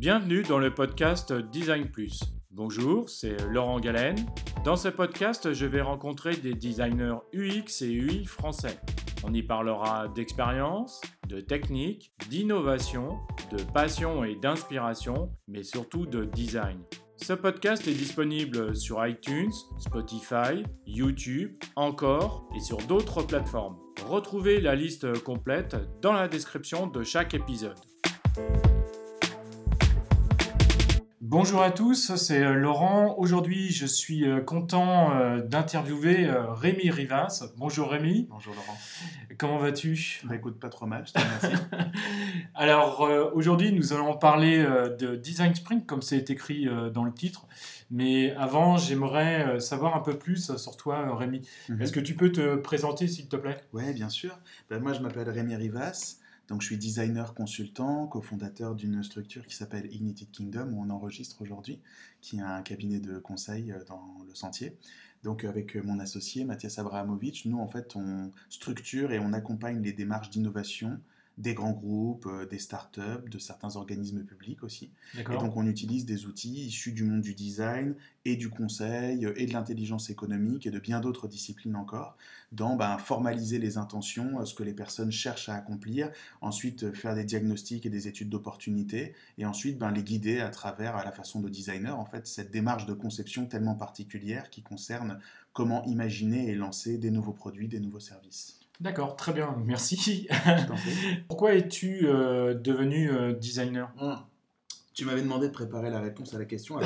Bienvenue dans le podcast Design Plus. Bonjour, c'est Laurent Galen. Dans ce podcast, je vais rencontrer des designers UX et UI français. On y parlera d'expérience, de technique, d'innovation, de passion et d'inspiration, mais surtout de design. Ce podcast est disponible sur iTunes, Spotify, YouTube, encore et sur d'autres plateformes. Retrouvez la liste complète dans la description de chaque épisode. Bonjour à tous, c'est euh, Laurent. Aujourd'hui, je suis euh, content euh, d'interviewer Rémi Rivas. Bonjour Rémi. Bonjour Laurent. Comment vas-tu? Bah écoute, pas trop mal, je te remercie. Alors aujourd'hui, nous allons parler de Design Sprint, comme c'est écrit dans le titre. Mais avant, j'aimerais savoir un peu plus sur toi, Rémi. Mhm. Est-ce que tu peux te présenter, s'il te plaît? Oui, bien sûr. Bah, moi, je m'appelle Rémi Rivas. Donc, je suis designer consultant, cofondateur d'une structure qui s'appelle Ignited Kingdom, où on enregistre aujourd'hui, qui est un cabinet de conseil euh, dans le sentier. Donc, avec euh, mon associé Mathias Abrahamovic, nous, en fait, on structure et on accompagne les démarches d'innovation des grands groupes, euh, des startups, de certains organismes publics aussi. Et donc on utilise des outils issus du monde du design et du conseil et de l'intelligence économique et de bien d'autres disciplines encore dans ben, formaliser les intentions, euh, ce que les personnes cherchent à accomplir, ensuite euh, faire des diagnostics et des études d'opportunité et ensuite ben, les guider à travers à la façon de designer en fait cette démarche de conception tellement particulière qui concerne comment imaginer et lancer des nouveaux produits, des nouveaux services. D'accord, très bien, merci. Pourquoi es-tu euh, devenu euh, designer? Hmm. Tu m'avais demandé de préparer la réponse à la question.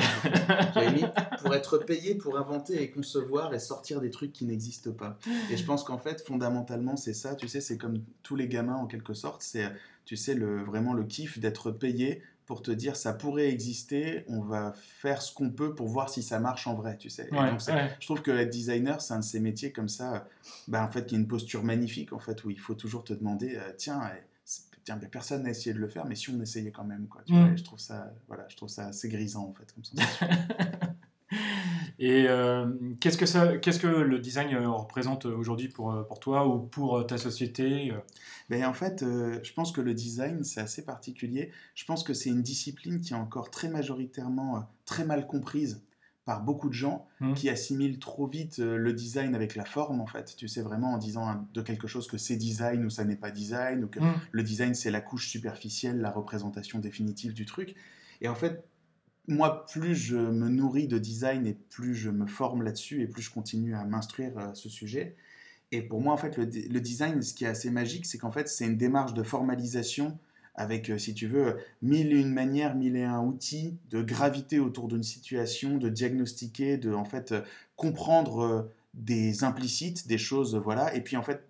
J'avais mis pour être payé pour inventer et concevoir et sortir des trucs qui n'existent pas. Et je pense qu'en fait, fondamentalement, c'est ça. Tu sais, c'est comme tous les gamins en quelque sorte. C'est, tu sais, le, vraiment le kiff d'être payé pour te dire ça pourrait exister, on va faire ce qu'on peut pour voir si ça marche en vrai, tu sais. Je trouve que être designer, c'est un de ces métiers comme ça, bah, en fait, qui a une posture magnifique, en fait, où il faut toujours te demander, euh, tiens, tiens, personne n'a essayé de le faire, mais si on essayait quand même, quoi. Mm. je trouve ça, voilà, je trouve ça assez grisant, en fait, comme ça. Et euh, qu'est-ce que ça, qu'est-ce que le design euh, représente aujourd'hui pour, euh, pour toi ou pour ta société ben, En fait, je pense que le design, c'est assez particulier. Je pense que c'est une discipline qui est encore très majoritairement très mal comprise par beaucoup de gens mmh. qui assimilent trop vite le design avec la forme, en fait. Tu sais, vraiment en disant de quelque chose que c'est design ou ça n'est pas design, ou que mmh. le design, c'est la couche superficielle, la représentation définitive du truc. Et en fait, moi, plus je me nourris de design et plus je me forme là-dessus et plus je continue à m'instruire à ce sujet. Et pour moi, en fait, le, design, ce qui est assez magique, c'est qu'en fait, c'est une démarche de formalisation avec, euh, si tu veux, mille et une manières, mille et un outils de gravité autour d'une situation, de diagnostiquer, de en fait euh, comprendre euh, des implicites, des choses, voilà. Et puis en fait,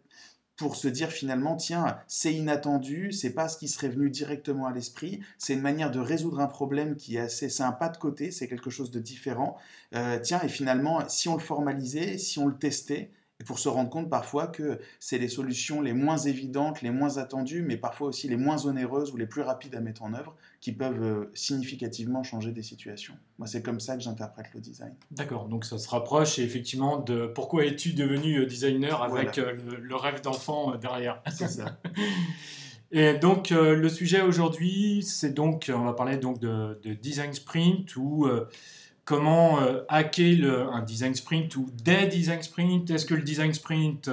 pour se dire finalement, tiens, c'est inattendu, c'est pas ce qui serait venu directement à l'esprit, c'est une manière de résoudre un problème qui est assez, c'est un pas de côté, c'est quelque chose de différent. Euh, tiens, et finalement, si on le formalisait, si on le testait, et pour se rendre compte parfois que c'est les solutions les moins évidentes, les moins attendues, mais parfois aussi les moins onéreuses ou les plus rapides à mettre en œuvre, qui peuvent euh, significativement changer des situations. Moi, c'est comme ça que j'interprète le design. D'accord, donc ça se rapproche effectivement de pourquoi es-tu devenu euh, designer avec euh, le, rêve d'enfant derrière. C'est ça. Et donc le sujet aujourd'hui, c'est donc, on va parler donc de, design sprint ou comment euh, hacker un design sprint ou des design sprints. Est-ce que le design sprint,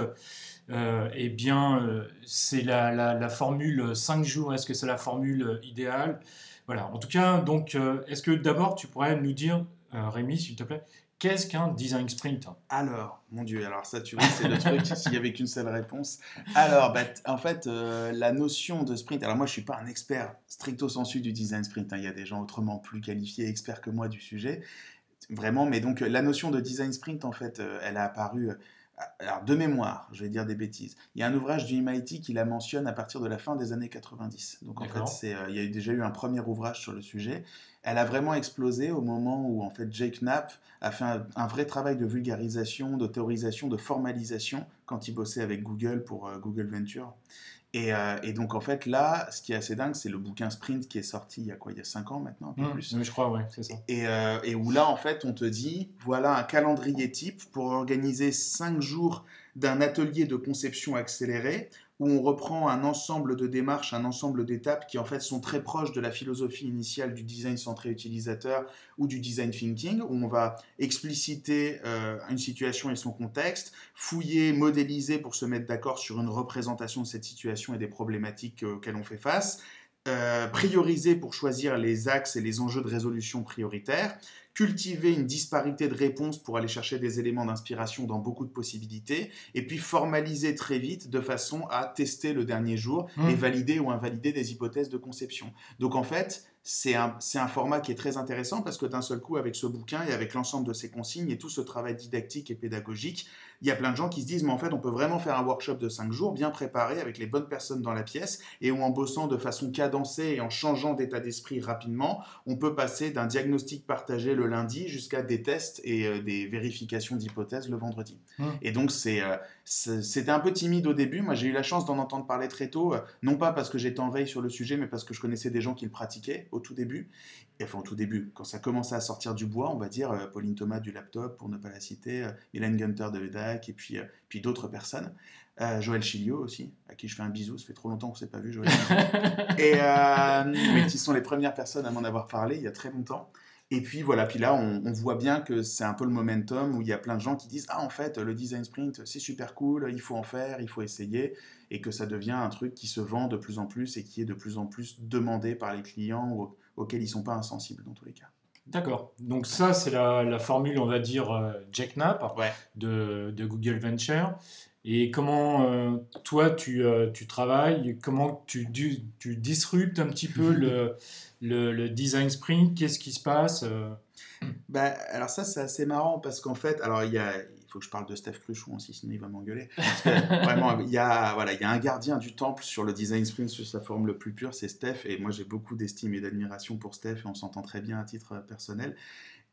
euh, eh bien, euh, c'est la, formule 5 jours? Est-ce que c'est la formule idéale? Voilà. En tout cas, donc, est-ce que d'abord, tu pourrais nous dire, Rémi, s'il te plaît, Qu'est-ce qu'un design sprint Alors, mon Dieu, alors ça, tu vois, c'est le truc s'il y avait qu'une seule réponse. Alors, bah, en fait, la notion de sprint, alors moi, je suis pas un expert stricto sensu du design sprint. Hein. il y a des gens autrement plus qualifiés, experts que moi du sujet. Vraiment, mais donc la notion de design sprint, en fait, euh, elle a apparu. Euh, alors, de mémoire, je vais dire des bêtises. Il y a un ouvrage du MIT qui la mentionne à partir de la fin des années 90. Donc, en fait, euh, il y a déjà eu un premier ouvrage sur le sujet. Elle a vraiment explosé au moment où, en fait, Jake Knapp a fait un, vrai travail de vulgarisation, de théorisation, de formalisation quand il bossait avec Google pour Google Venture. Euh, et, donc, en fait, là, ce qui est assez dingue, c'est le bouquin Sprint qui est sorti il y a quoi? Il y a 5 ans maintenant, un peu mmh, plus. Oui, je crois, ouais, c'est ça. Euh, et, où là, en fait, on te dit voilà un calendrier type pour organiser 5 jours d'un atelier de conception accélérée où on reprend un ensemble de démarches, un ensemble d'étapes qui en fait sont très proches de la philosophie initiale du design centré utilisateur ou du design thinking, où on va expliciter euh, une situation et son contexte, fouiller, modéliser pour se mettre d'accord sur une représentation de cette situation et des problématiques euh, auxquelles on fait face, euh, prioriser pour choisir les axes et les enjeux de résolution prioritaires, cultiver une disparité de réponses pour aller chercher des éléments d'inspiration dans beaucoup de possibilités, et puis formaliser très vite de façon à tester le dernier jour mmh. et valider ou invalider des hypothèses de conception. Donc en fait, c'est un, un, format qui est très intéressant parce que d'un seul coup, avec ce bouquin et avec l'ensemble de ces consignes et tout ce travail didactique et pédagogique, il y a plein de gens qui se disent, mais en fait, on peut vraiment faire un workshop de 5 jours, bien préparé, avec les bonnes personnes dans la pièce, et où en bossant de façon cadencée et en changeant d'état d'esprit rapidement, on peut passer d'un diagnostic partagé le lundi jusqu'à des tests et euh, des vérifications d'hypothèses le vendredi. Mmh. Et donc, euh, c'est, c'était un peu timide au début. Moi, j'ai eu la chance d'en entendre parler très tôt, euh, non pas parce que j'étais en veille sur le sujet, mais parce que je connaissais des gens qui le pratiquaient au tout début. Enfin, au tout début, quand ça commençait à sortir du bois, on va dire, Pauline Thomas du laptop, pour ne pas la citer, Hélène Gunter de l'EDAC, et puis, puis d'autres personnes. Joël Chilio aussi, à qui je fais un bisou, ça fait trop longtemps qu'on ne s'est pas vu, Joël. et, mais qui sont les premières personnes à m'en avoir parlé il y a très longtemps. Et puis voilà, puis là, on, voit bien que c'est un peu le momentum où il y a plein de gens qui disent Ah, en fait, le design sprint, c'est super cool, il faut en faire, il faut essayer, et que ça devient un truc qui se vend de plus en plus et qui est de plus en plus demandé par les clients ou, auxquels ils ne sont pas insensibles dans tous les cas. D'accord. Donc, ça, c'est la, formule, on va dire, euh, Jack Knapp de, de, Google Venture. Et comment euh, toi tu, euh, tu, travailles, comment tu, tu, disruptes un petit peu le, le, design sprint, qu'est-ce qui se passe euh? bah, Alors ça c'est assez marrant parce qu'en fait, alors il y a, faut que je parle de Steph Cruchon aussi, sinon il va m'engueuler. Vraiment, il y, a, voilà, il y a un gardien du temple sur le design sprint sous sa forme le plus pure, c'est Steph. Et moi j'ai beaucoup d'estime et d'admiration pour Steph et on s'entend très bien à titre personnel.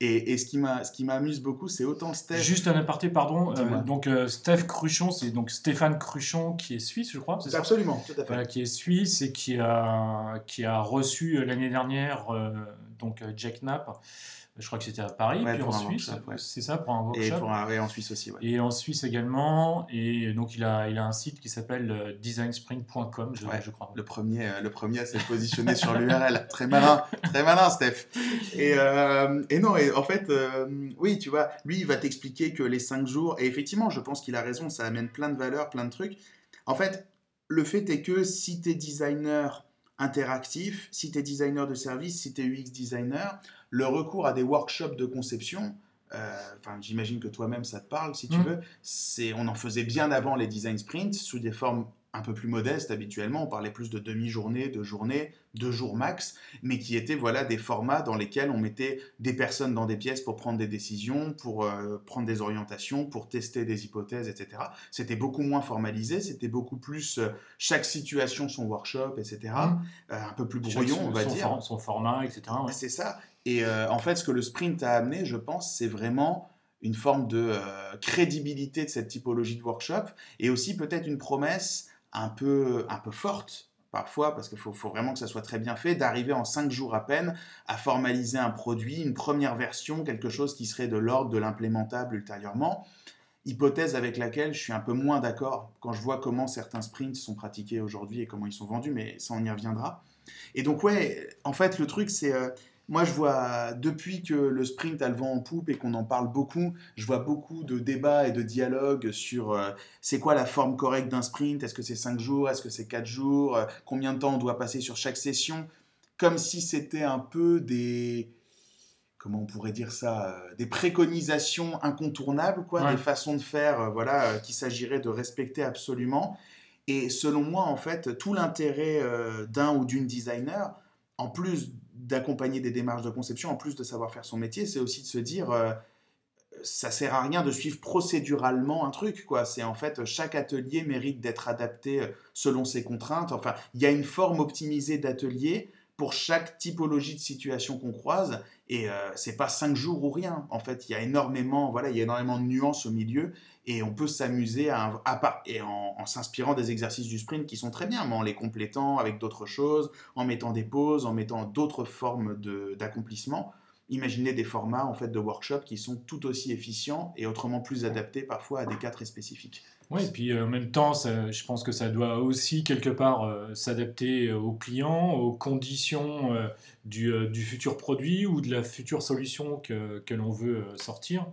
Et, ce qui m'amuse beaucoup, c'est autant Steph. Juste un aparté, pardon. Euh, donc euh, Steph Cruchon, c'est donc Stéphane Cruchon qui est suisse, je crois. C'est Absolument, tout à fait. qui est suisse et qui a, qui a reçu l'année dernière euh, donc Jack Knapp je crois que c'était à Paris, puis en Suisse, c'est ça, pour un workshop. Et, pour un, en Suisse aussi, ouais. Et en Suisse également, et donc il a, il a un site qui s'appelle euh, designspring.com, je, je, crois. Le premier, euh, le premier à s'être positionné sur l'URL, très malin, très malin Steph. Et, euh, et non, et en fait, oui, tu vois, lui il va t'expliquer que les 5 jours, et effectivement, je pense qu'il a raison, ça amène plein de valeurs, plein de trucs. En fait, le fait est que si tu es designer interactif, si tu es designer de service, si tu es UX designer, le recours à des workshops de conception, euh, enfin, j'imagine que toi-même ça te parle si tu mm. veux, c'est, on en faisait bien avant les design sprints sous des formes un peu plus modeste habituellement, on parlait plus de demi-journée, de journée, deux jours max, mais qui étaient voilà des formats dans lesquels on mettait des personnes dans des pièces pour prendre des décisions, pour euh, prendre des orientations, pour tester des hypothèses, etc. C'était beaucoup moins formalisé, c'était beaucoup plus euh, chaque situation son workshop, etc. Mmh. Euh, un peu plus brouillon, on va dire. son format, etc. C'est ça. Et en fait, ce que le sprint a amené, je pense, c'est vraiment une forme de crédibilité de cette typologie de workshop et aussi peut-être une promesse un peu, un peu forte parfois, parce qu'il faut, vraiment que ça soit très bien fait, d'arriver en cinq jours à peine à formaliser un produit, une première version, quelque chose qui serait de l'ordre de l'implémentable ultérieurement. Hypothèse avec laquelle je suis un peu moins d'accord quand je vois comment certains sprints sont pratiqués aujourd'hui et comment ils sont vendus, mais ça on y reviendra. Et donc ouais, en fait le truc c'est euh, moi, je vois, depuis que le sprint a le vent en poupe et qu'on en parle beaucoup, je vois beaucoup de débats et de dialogues sur euh, c'est quoi la forme correcte d'un sprint? Est-ce que c'est 5 jours? Est-ce que c'est 4 jours? Euh, Combien de temps on doit passer sur chaque session? Comme si c'était un peu des. Comment on pourrait dire ça euh, Des préconisations incontournables, quoi, des façons de faire voilà, qu'il s'agirait de respecter absolument. Et selon moi, en fait, tout l'intérêt d'un ou d'une designer, en plus d'accompagner des démarches de conception, en plus de savoir faire son métier, c'est aussi de se dire, euh, ça sert à rien de suivre procéduralement un truc, quoi. C'est en fait, chaque atelier mérite d'être adapté euh, selon ses contraintes. Enfin, il y a une forme optimisée d'atelier pour chaque typologie de situation qu'on croise. Et euh, c'est pas cinq jours ou rien. En fait, il y a énormément, voilà, il y a énormément de nuances au milieu et on peut s'amuser à, et en, s'inspirant des exercices du sprint qui sont très bien, mais en les complétant avec d'autres choses, en mettant des pauses, en mettant d'autres formes d'accomplissement. Imaginer des formats en fait de workshop qui sont tout aussi efficients et autrement plus adaptés parfois à des cas très spécifiques. Oui, et puis euh, en même temps, je pense que ça doit aussi quelque part euh, s'adapter euh, aux clients, aux conditions du, futur produit ou de la future solution que, l'on veut sortir.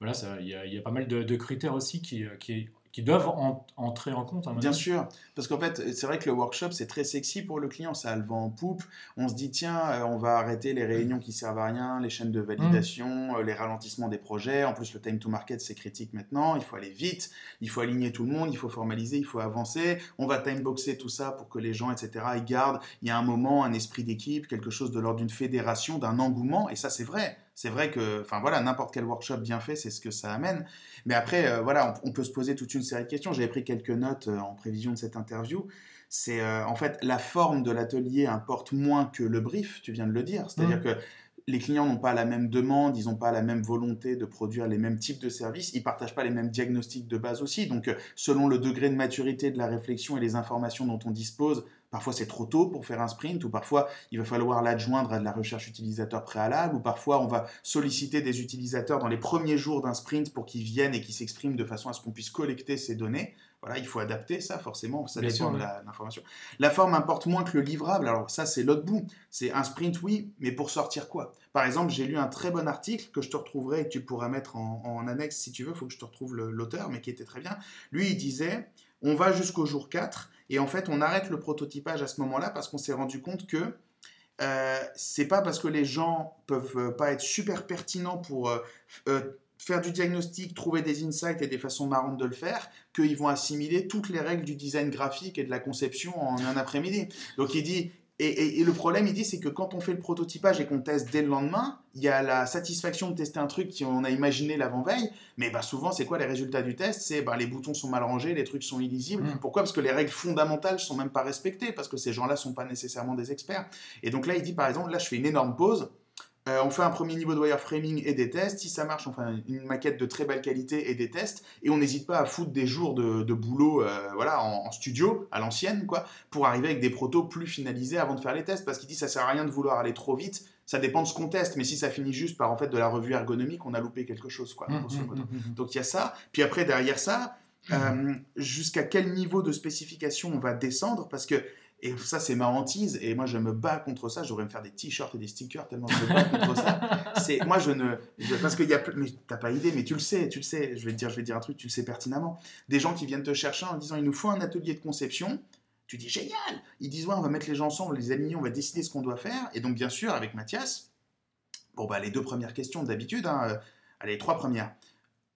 Voilà, il y, a pas mal de, de critères aussi qui, qui, qui doivent entrer en compte. Bien sûr, parce qu'en fait, c'est vrai que le workshop, c'est très sexy pour le client, ça a le vent en poupe. On se dit, tiens, euh, on va arrêter les réunions qui servent à rien, les chaînes de validation, mm. euh, les ralentissements des projets. En plus, le time to market, c'est critique maintenant. Il faut aller vite, il faut aligner tout le monde, il faut formaliser, il faut avancer. On va timeboxer tout ça pour que les gens, etc., ils gardent, il y a un moment, un esprit d'équipe, quelque chose de l'ordre d'une fédération, d'un engouement. Et ça, c'est vrai. C'est vrai que, enfin voilà, n'importe quel workshop bien fait, c'est ce que ça amène. Mais après, euh, voilà, on, peut se poser toute une série de questions. J'avais pris quelques notes euh, en prévision de cette interview. C'est euh, en fait la forme de l'atelier importe moins que le brief, tu viens de le dire. C'est-à-dire mmh. que les clients n'ont pas la même demande, ils n'ont pas la même volonté de produire les mêmes types de services, ils partagent pas les mêmes diagnostics de base aussi. Donc, selon le degré de maturité de la réflexion et les informations dont on dispose, Parfois, c'est trop tôt pour faire un sprint, ou parfois, il va falloir l'adjoindre à de la recherche utilisateur préalable, ou parfois, on va solliciter des utilisateurs dans les premiers jours d'un sprint pour qu'ils viennent et qu'ils s'expriment de façon à ce qu'on puisse collecter ces données. Voilà, il faut adapter ça, forcément, ça dépend de l'information. La, forme importe moins que le livrable. Alors, ça, c'est l'autre bout. C'est un sprint, oui, mais pour sortir quoi? Par exemple, j'ai lu un très bon article que je te retrouverai et que tu pourras mettre en, en annexe si tu veux. Il faut que je te retrouve l'auteur, mais qui était très bien. Lui, il disait on va jusqu'au jour 4 et en fait, on arrête le prototypage à ce moment-là parce qu'on s'est rendu compte que euh, c'est pas parce que les gens peuvent euh, pas être super pertinents pour euh, faire du diagnostic, trouver des insights et des façons marrantes de le faire, qu'ils vont assimiler toutes les règles du design graphique et de la conception en un après-midi. Donc il dit, et, le problème, il dit, c'est que quand on fait le prototypage et qu'on teste dès le lendemain, il y a la satisfaction de tester un truc qu'on a imaginé l'avant-veille, mais bah, souvent, c'est quoi les résultats du test? C'est bah, les boutons sont mal rangés, les trucs sont illisibles. Mm. Pourquoi? Parce que les règles fondamentales ne sont même pas respectées, parce que ces gens-là ne sont pas nécessairement des experts. Et donc là, il dit, par exemple, là, je fais une énorme pause, euh, on fait un premier niveau de wireframing et des tests. Si ça marche, on fait une maquette de très belle qualité et des tests. Et on n'hésite pas à foutre des jours de, boulot euh, voilà, en, studio, à l'ancienne, quoi, pour arriver avec des protos plus finalisés avant de faire les tests. Parce qu'il dit ça sert à rien de vouloir aller trop vite. Ça dépend de ce qu'on teste, mais si ça finit juste par en fait de la revue ergonomique, on a loupé quelque chose, quoi. Mmh, mmh, mmh, Donc il y a ça. Puis après derrière ça, euh, jusqu'à quel niveau de spécification on va descendre? Parce que et ça, c'est ma hantise. Et moi, je me bats contre ça. J'aurais me faire des t-shirts et des stickers tellement je me bats contre ça. C'est, moi, je ne. parce qu'il y a. Mais t'as pas idée, mais tu le sais, tu le sais. Je vais, te dire, je vais dire un truc, tu le sais pertinemment. Des gens qui viennent te chercher en disant il nous faut un atelier de conception. Tu dis génial Ils disent ouais, on va mettre les gens ensemble, les aligner, on va décider ce qu'on doit faire. Et donc, bien sûr, avec Mathias, bon, bah, les deux premières questions d'habitude, hein, euh, allez, les trois premières.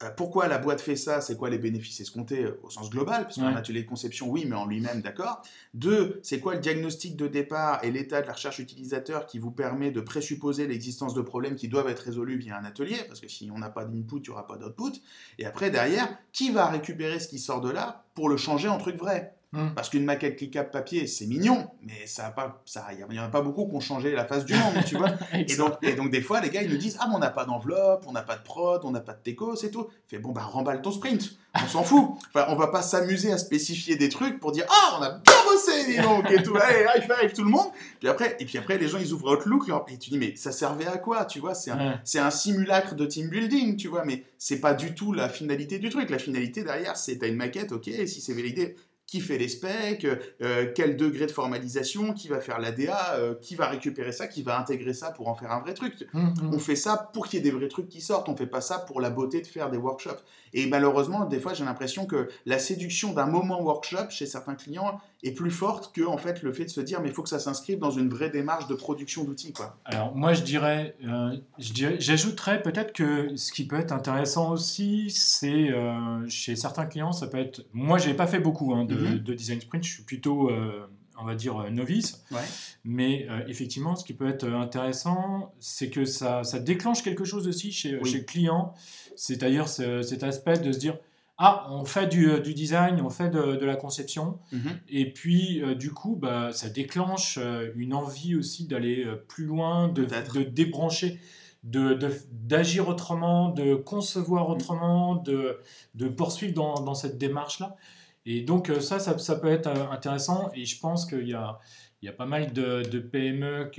Euh, pourquoi la boîte fait ça C'est quoi les bénéfices escomptés euh, au sens global Parce qu'un atelier de conception, oui, mais en lui-même, d'accord. Deux, c'est quoi le diagnostic de départ et l'état de la recherche utilisateur qui vous permet de présupposer l'existence de problèmes qui doivent être résolus via un atelier Parce que si on n'a pas d'input, il n'y aura pas d'output. Et après, derrière, qui va récupérer ce qui sort de là pour le changer en truc vrai? Hmm. Parce qu'une maquette cliquable papier, c'est mignon, mais ça a pas, ça, il n'y en a pas beaucoup qui ont changé la face du monde, tu vois. et, donc, et donc, des fois, les gars, ils nous disent, ah, mais on n'a pas d'enveloppe, on n'a pas de prod, on n'a pas de déco, c'est tout. Fait, bon, bah, remballe ton sprint. On s'en fout. Enfin, on va pas s'amuser à spécifier des trucs pour dire, ah, on a bien bossé, dis donc, et tout. Allez, high five, tout le monde. Puis après, et puis après, les gens, ils ouvrent Outlook, et tu dis, mais ça servait à quoi, tu vois? C'est un, c'est un simulacre de team building, tu vois, mais c'est pas du tout la finalité du truc. La finalité derrière, c'est, t'as une maquette, ok, si c'est validé, qui fait les specs, euh, quel degré de formalisation, qui va faire l'ADA, euh, qui va récupérer ça, qui va intégrer ça pour en faire un vrai truc. Mmh, mmh. On fait ça pour qu'il y ait des vrais trucs qui sortent, on fait pas ça pour la beauté de faire des workshops. Et malheureusement, des fois, j'ai l'impression que la séduction d'un moment workshop chez certains clients est plus forte que en fait le fait de se dire mais il faut que ça s'inscrive dans une vraie démarche de production d'outils quoi. Alors moi je dirais, euh, j'ajouterais peut-être que ce qui peut être intéressant aussi, c'est chez certains clients, ça peut être, moi j'ai pas fait beaucoup hein, de, Mhm. de, design sprint. Je suis plutôt, euh, on va dire, euh, novice. Mais euh, effectivement, ce qui peut être intéressant, c'est que ça, ça, déclenche quelque chose aussi chez, chez le client. C'est-à-dire cet aspect de se dire, ah, on fait du, du design, on fait de, de la conception, mhm. et puis du coup, bah, ça déclenche une envie aussi d'aller plus loin, de, de débrancher d'agir autrement, de concevoir mm. autrement, de, de poursuivre dans, dans cette démarche-là. Et donc ça, ça, ça, peut être intéressant et je pense qu'il y a, il y a pas mal de, de PME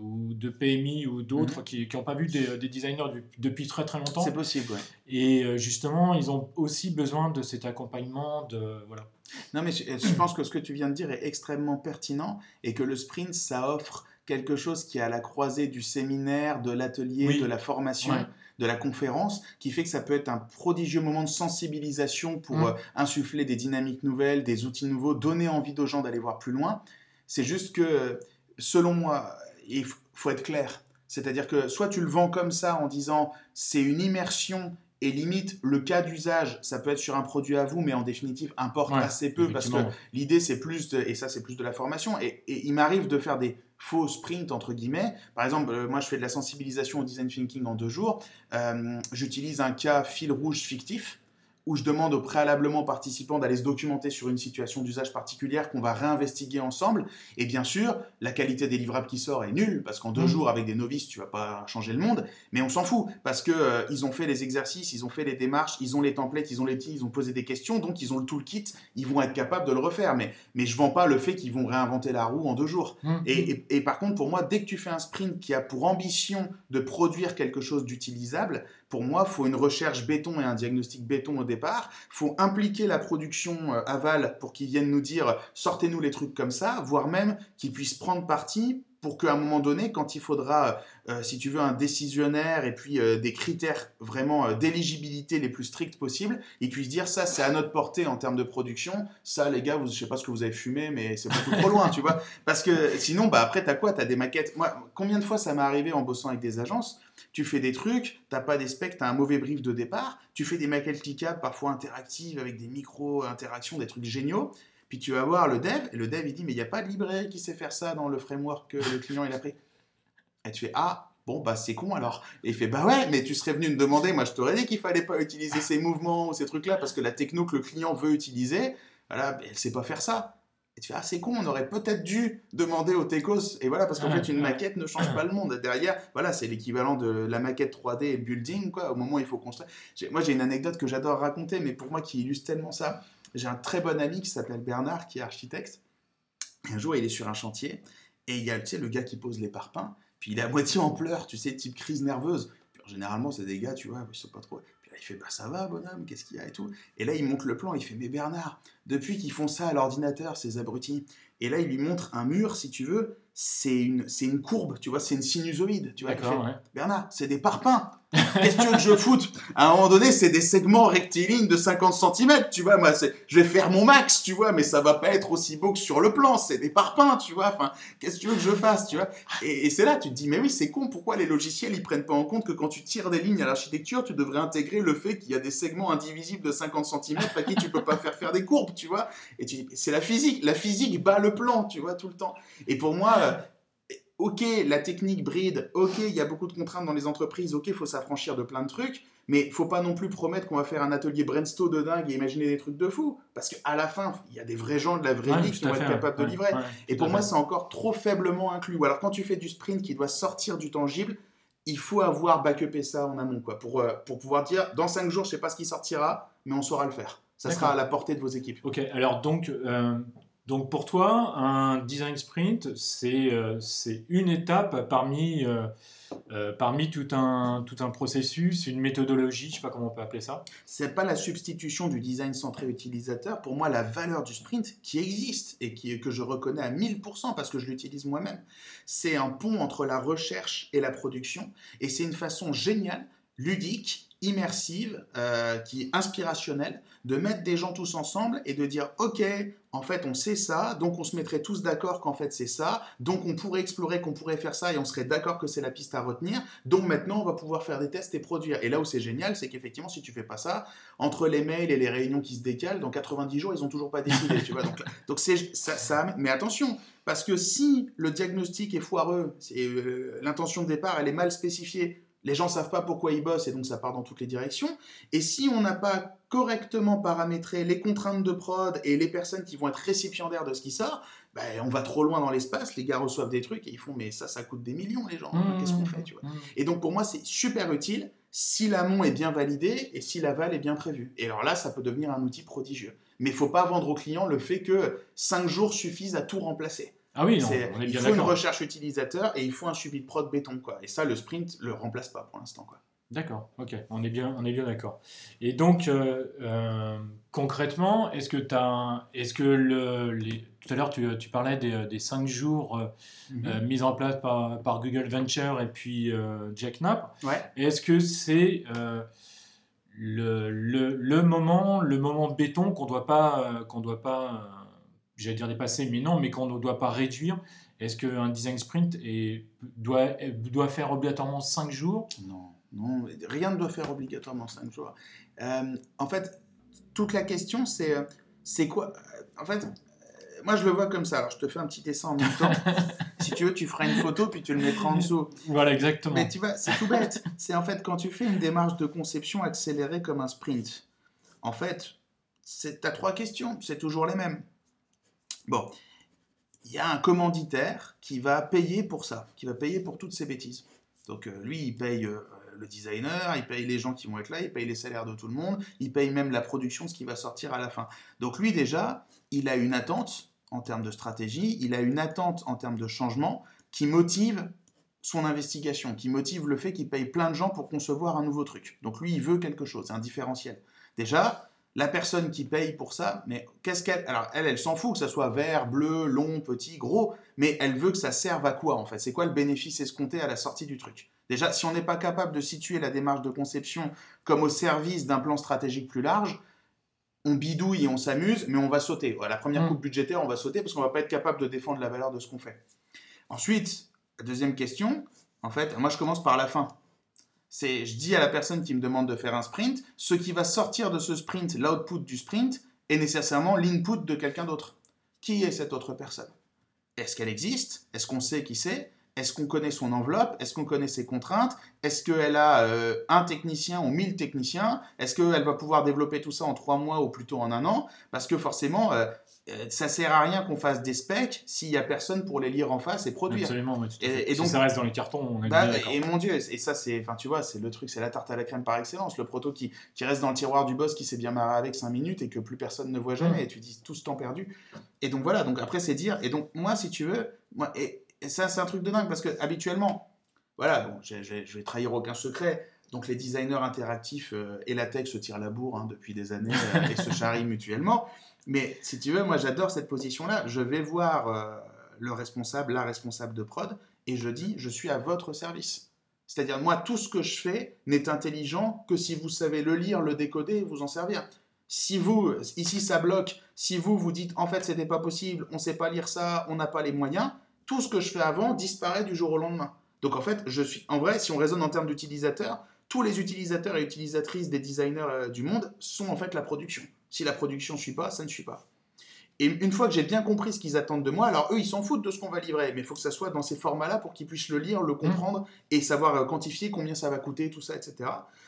ou de PMI ou d'autres mhm. qui n'ont pas vu des, designers depuis très très longtemps. C'est possible, oui. Et justement, ils ont aussi besoin de cet accompagnement. De, voilà. Non, mais je, je pense que ce que tu viens de dire est extrêmement pertinent et que le sprint, ça offre quelque chose qui est à la croisée du séminaire, de l'atelier, de la formation, de la conférence, qui fait que ça peut être un prodigieux moment de sensibilisation pour mm. euh, insuffler des dynamiques nouvelles, des outils nouveaux, donner envie aux gens d'aller voir plus loin. C'est juste que, selon moi, il faut être clair. C'est-à-dire que soit tu le vends comme ça en disant c'est une immersion et limite, le cas d'usage, ça peut être sur un produit à vous, mais en définitive, importe assez peu parce que l'idée, c'est plus de, et ça, c'est plus de la formation. Et, et il m'arrive de faire des faux sprints, entre guillemets. Par exemple, euh, moi, je fais de la sensibilisation au design thinking en deux jours. Euh, j'utilise un cas fil rouge fictif où je demande au préalablement aux participants d'aller se documenter sur une situation d'usage particulière qu'on va réinvestiguer ensemble. Et bien sûr, la qualité des livrables qui sort est nulle, parce qu'en deux mmh. jours, avec des novices, tu vas pas changer le monde. Mais on s'en fout, parce qu'ils euh, ils ont fait les exercices, ils ont fait les démarches, ils ont les templates, ils ont les petits, ils ont posé des questions, donc ils ont le toolkit, ils vont être capables de le refaire. Mais, mais je vends pas le fait qu'ils vont réinventer la roue en deux jours. Mmh. Et, et par contre, pour moi, dès que tu fais un sprint qui a pour ambition de produire quelque chose d'utilisable, pour moi, il faut une recherche béton et un diagnostic béton au départ. Il faut impliquer la production euh, aval pour qu'ils viennent nous dire sortez-nous les trucs comme ça, voire même qu'ils puissent prendre parti pour qu'à un moment donné, quand il faudra, euh, si tu veux, un décisionnaire et puis euh, des critères vraiment d'éligibilité les plus stricts possibles, ils puissent dire ça, c'est à notre portée en termes de production. Ça, les gars, vous, je sais pas ce que vous avez fumé, mais c'est beaucoup trop loin, tu vois. Parce que sinon, bah, après, tu as quoi? Tu as des maquettes. Moi, combien de fois ça m'est arrivé en bossant avec des agences? Tu fais des trucs, t'as pas des specs, t'as un mauvais brief de départ, tu fais des maquettes cliquables, parfois interactives, avec des micro-interactions, des trucs géniaux, puis tu vas voir le dev, et le dev il dit, mais il n'y a pas de librairie qui sait faire ça dans le framework que le client il a pris. Et tu fais, ah, bon, bah c'est con alors. Et il fait, bah ouais, mais tu serais venu me demander, moi je t'aurais dit qu'il fallait pas utiliser ces mouvements ou ces trucs-là, parce que la techno que le client veut utiliser, voilà, elle sait pas faire ça. Et tu fais, ah, c'est con, on aurait peut-être dû demander au Tecos. Et voilà, parce qu'en fait, une maquette ne change pas le monde. Derrière, voilà, c'est l'équivalent de la maquette 3D et building, quoi, au moment où il faut construire. Moi, j'ai une anecdote que j'adore raconter, mais pour moi, qui illustre tellement ça. J'ai un très bon ami qui s'appelle Bernard, qui est architecte. un jour, il est sur un chantier, et il y a, tu sais, le gars qui pose les parpaings, puis il est à moitié en pleurs, tu sais, type crise nerveuse. généralement, c'est des gars, tu vois, je sais pas trop. Puis là, il fait, bah ça va, bonhomme, qu'est-ce qu'il y a et tout. Et là, il monte le plan, il fait, mais Bernard, depuis qu'ils font ça à l'ordinateur, ces abrutis, et là, il lui montre un mur, si tu veux, c'est une, c'est une courbe, tu vois, c'est une sinusoïde, tu vois. Bernard, c'est des parpaings. Qu'est-ce que tu veux que je foute? À un moment donné, c'est des segments rectilignes de 50 cm, tu vois. Moi, je vais faire mon max, tu vois, mais ça va pas être aussi beau que sur le plan. C'est des parpaings, tu vois. Enfin, qu'est-ce que tu veux que je fasse, tu vois? Et, c'est là, tu te dis, mais oui, c'est con. Pourquoi les logiciels, ils prennent pas en compte que quand tu tires des lignes à l'architecture, tu devrais intégrer le fait qu'il y a des segments indivisibles de 50 cm à qui tu peux pas faire faire des courbes, tu vois? Et tu dis, c'est la physique. La physique bat le plan, tu vois, tout le temps. Et pour moi, ok, la technique bride, ok, il y a beaucoup de contraintes dans les entreprises, ok, il faut s'affranchir de plein de trucs, mais il faut pas non plus promettre qu'on va faire un atelier brainstorm de dingue et imaginer des trucs de fou, parce qu'à la fin, il y a des vrais gens de la vraie vie qui vont être capables de livrer. et pour moi, c'est encore trop faiblement inclus. Ou alors, quand tu fais du sprint qui doit sortir du tangible, il faut avoir backupé ça en amont, quoi, pour, euh, pour pouvoir dire, dans 5 jours, je sais pas ce qui sortira, mais on saura le faire. Ça sera à la portée de vos équipes. Ok, alors donc, euh, donc pour toi, un design sprint, c'est euh, une étape parmi, euh, euh, parmi tout, un, tout un processus, une méthodologie, je ne sais pas comment on peut appeler ça. Ce n'est pas la substitution du design centré utilisateur. Pour moi, la valeur du sprint qui existe et qui, que je reconnais à 1000% parce que je l'utilise moi-même, c'est un pont entre la recherche et la production. Et c'est une façon géniale, ludique immersive, qui est inspirationnelle, de mettre des gens tous ensemble et de dire ok, en fait on sait ça, donc on se mettrait tous d'accord qu'en fait c'est ça, donc on pourrait explorer qu'on pourrait faire ça et on serait d'accord que c'est la piste à retenir, donc maintenant on va pouvoir faire des tests et produire. Et là où c'est génial, c'est qu'effectivement si tu fais pas ça, entre les mails et les réunions qui se décalent, dans 90 jours ils ont toujours pas décidé, tu vois. Donc, ça, mais attention, parce que si le diagnostic est foireux, euh, l'intention de départ elle est mal spécifiée, les gens ne savent pas pourquoi ils bossent et donc ça part dans toutes les directions. Et si on n'a pas correctement paramétré les contraintes de prod et les personnes qui vont être récipiendaires de ce qui sort, ben, on va trop loin dans l'espace, les gars reçoivent des trucs et ils font mais ça, ça coûte des millions les gens, mmh, qu'est-ce qu'on fait tu vois mmh. Et donc pour moi c'est super utile si l'amont est bien validé et si l'aval est bien prévu. Et alors là ça peut devenir un outil prodigieux. mais il faut pas vendre aux clients le fait que 5 jours suffisent à tout remplacer. Ah oui, non, on est bien Il faut une recherche utilisateur et il faut un suivi de prod béton. Quoi. Et ça, le sprint le remplace pas pour l'instant. Quoi. D'accord, ok, on est bien, on est bien d'accord. Et donc, euh, euh, concrètement, est-ce que as. Est-ce que le, les, tout à l'heure, tu, tu, parlais des, des 5 jours euh, mhm. mis en place par, par, Google Venture et puis Jack Knapp. Ouais. Est-ce que c'est le, le, le, moment, le moment béton qu'on doit pas, qu'on doit pas j'allais dire dépasser, mais non, mais qu'on ne doit pas réduire Est-ce qu'un design sprint est, doit, doit faire obligatoirement 5 jours? Non. Non, rien ne doit faire obligatoirement 5 jours. Euh, en fait, toute la question, c'est euh, c'est quoi En fait, euh, moi, je le vois comme ça. Alors, je te fais un petit dessin en même temps. si tu veux, tu feras une photo, puis tu le mettras en dessous. Voilà, exactement. Mais tu vois, c'est tout bête. C'est en fait quand tu fais une démarche de conception accélérée comme un sprint. En fait, tu as trois questions. C'est toujours les mêmes. Bon, il y a un commanditaire qui va payer pour ça, qui va payer pour toutes ces bêtises. Donc, lui, il paye le designer, il paye les gens qui vont être là, il paye les salaires de tout le monde, il paye même la production ce qui va sortir à la fin. Donc lui déjà, il a une attente en termes de stratégie, il a une attente en termes de changement qui motive son investigation, qui motive le fait qu'il paye plein de gens pour concevoir un nouveau truc. Donc lui, il veut quelque chose, un différentiel. Déjà, la personne qui paye pour ça, mais qu'est-ce qu'elle... Alors elle, elle s'en fout que ça soit vert, bleu, long, petit, gros, mais elle veut que ça serve à quoi en fait? C'est quoi le bénéfice escompté à la sortie du truc? Déjà, si on n'est pas capable de situer la démarche de conception comme au service d'un plan stratégique plus large, on bidouille et on s'amuse, mais on va sauter. la première mm. coupe budgétaire, on va sauter parce qu'on va pas être capable de défendre la valeur de ce qu'on fait. Ensuite, la deuxième question, en fait, moi je commence par la fin. C'est, je dis à la personne qui me demande de faire un sprint, ce qui va sortir de ce sprint, l'output du sprint, est nécessairement l'input de quelqu'un d'autre. Qui est cette autre personne? Est-ce qu'elle existe? Est-ce qu'on sait qui c'est? Est-ce qu'on connaît son enveloppe? Est-ce qu'on connaît ses contraintes? Est-ce qu'elle a euh, un technicien ou mille techniciens? Est-ce qu'elle va pouvoir développer tout ça en trois mois ou plutôt en un an? Parce que forcément, euh, euh, ça sert à rien qu'on fasse des specs s'il n'y a personne pour les lire en face et produire. Absolument, et, donc, si ça reste dans les cartons, on est bah, Et mon Dieu, et ça, c'est, enfin, tu vois, c'est le truc, c'est la tarte à la crème par excellence. Le proto qui, qui reste dans le tiroir du boss qui s'est bien marré avec 5 minutes et que plus personne ne voit jamais, et tu dis tout ce temps perdu. Et donc voilà, donc après, c'est dire, et donc moi, si tu veux, moi, et, et ça, c'est un truc de dingue parce que habituellement, voilà, bon, je vais trahir aucun secret. Donc les designers interactifs euh, et la tech se tirent la bourre hein, depuis des années euh, et se charrient mutuellement. Mais si tu veux, moi j'adore cette position-là. Je vais voir euh, le responsable, la responsable de prod, et je dis, je suis à votre service. C'est-à-dire, moi, tout ce que je fais n'est intelligent que si vous savez le lire, le décoder et vous en servir. Si vous, ici ça bloque, si vous vous dites, en fait, c'était pas possible, on sait pas lire ça, on n'a pas les moyens, tout ce que je fais avant disparaît du jour au lendemain. Donc en fait, je suis, en vrai, si on raisonne en termes d'utilisateurs, tous les utilisateurs et utilisatrices des designers euh, du monde sont en fait la production. Si la production ne suit pas, ça ne suit pas. Et une fois que j'ai bien compris ce qu'ils attendent de moi, alors eux, ils s'en foutent de ce qu'on va livrer, mais il faut que ça soit dans ces formats-là pour qu'ils puissent le lire, le mmh. comprendre et savoir euh, quantifier combien ça va coûter, tout ça, etc.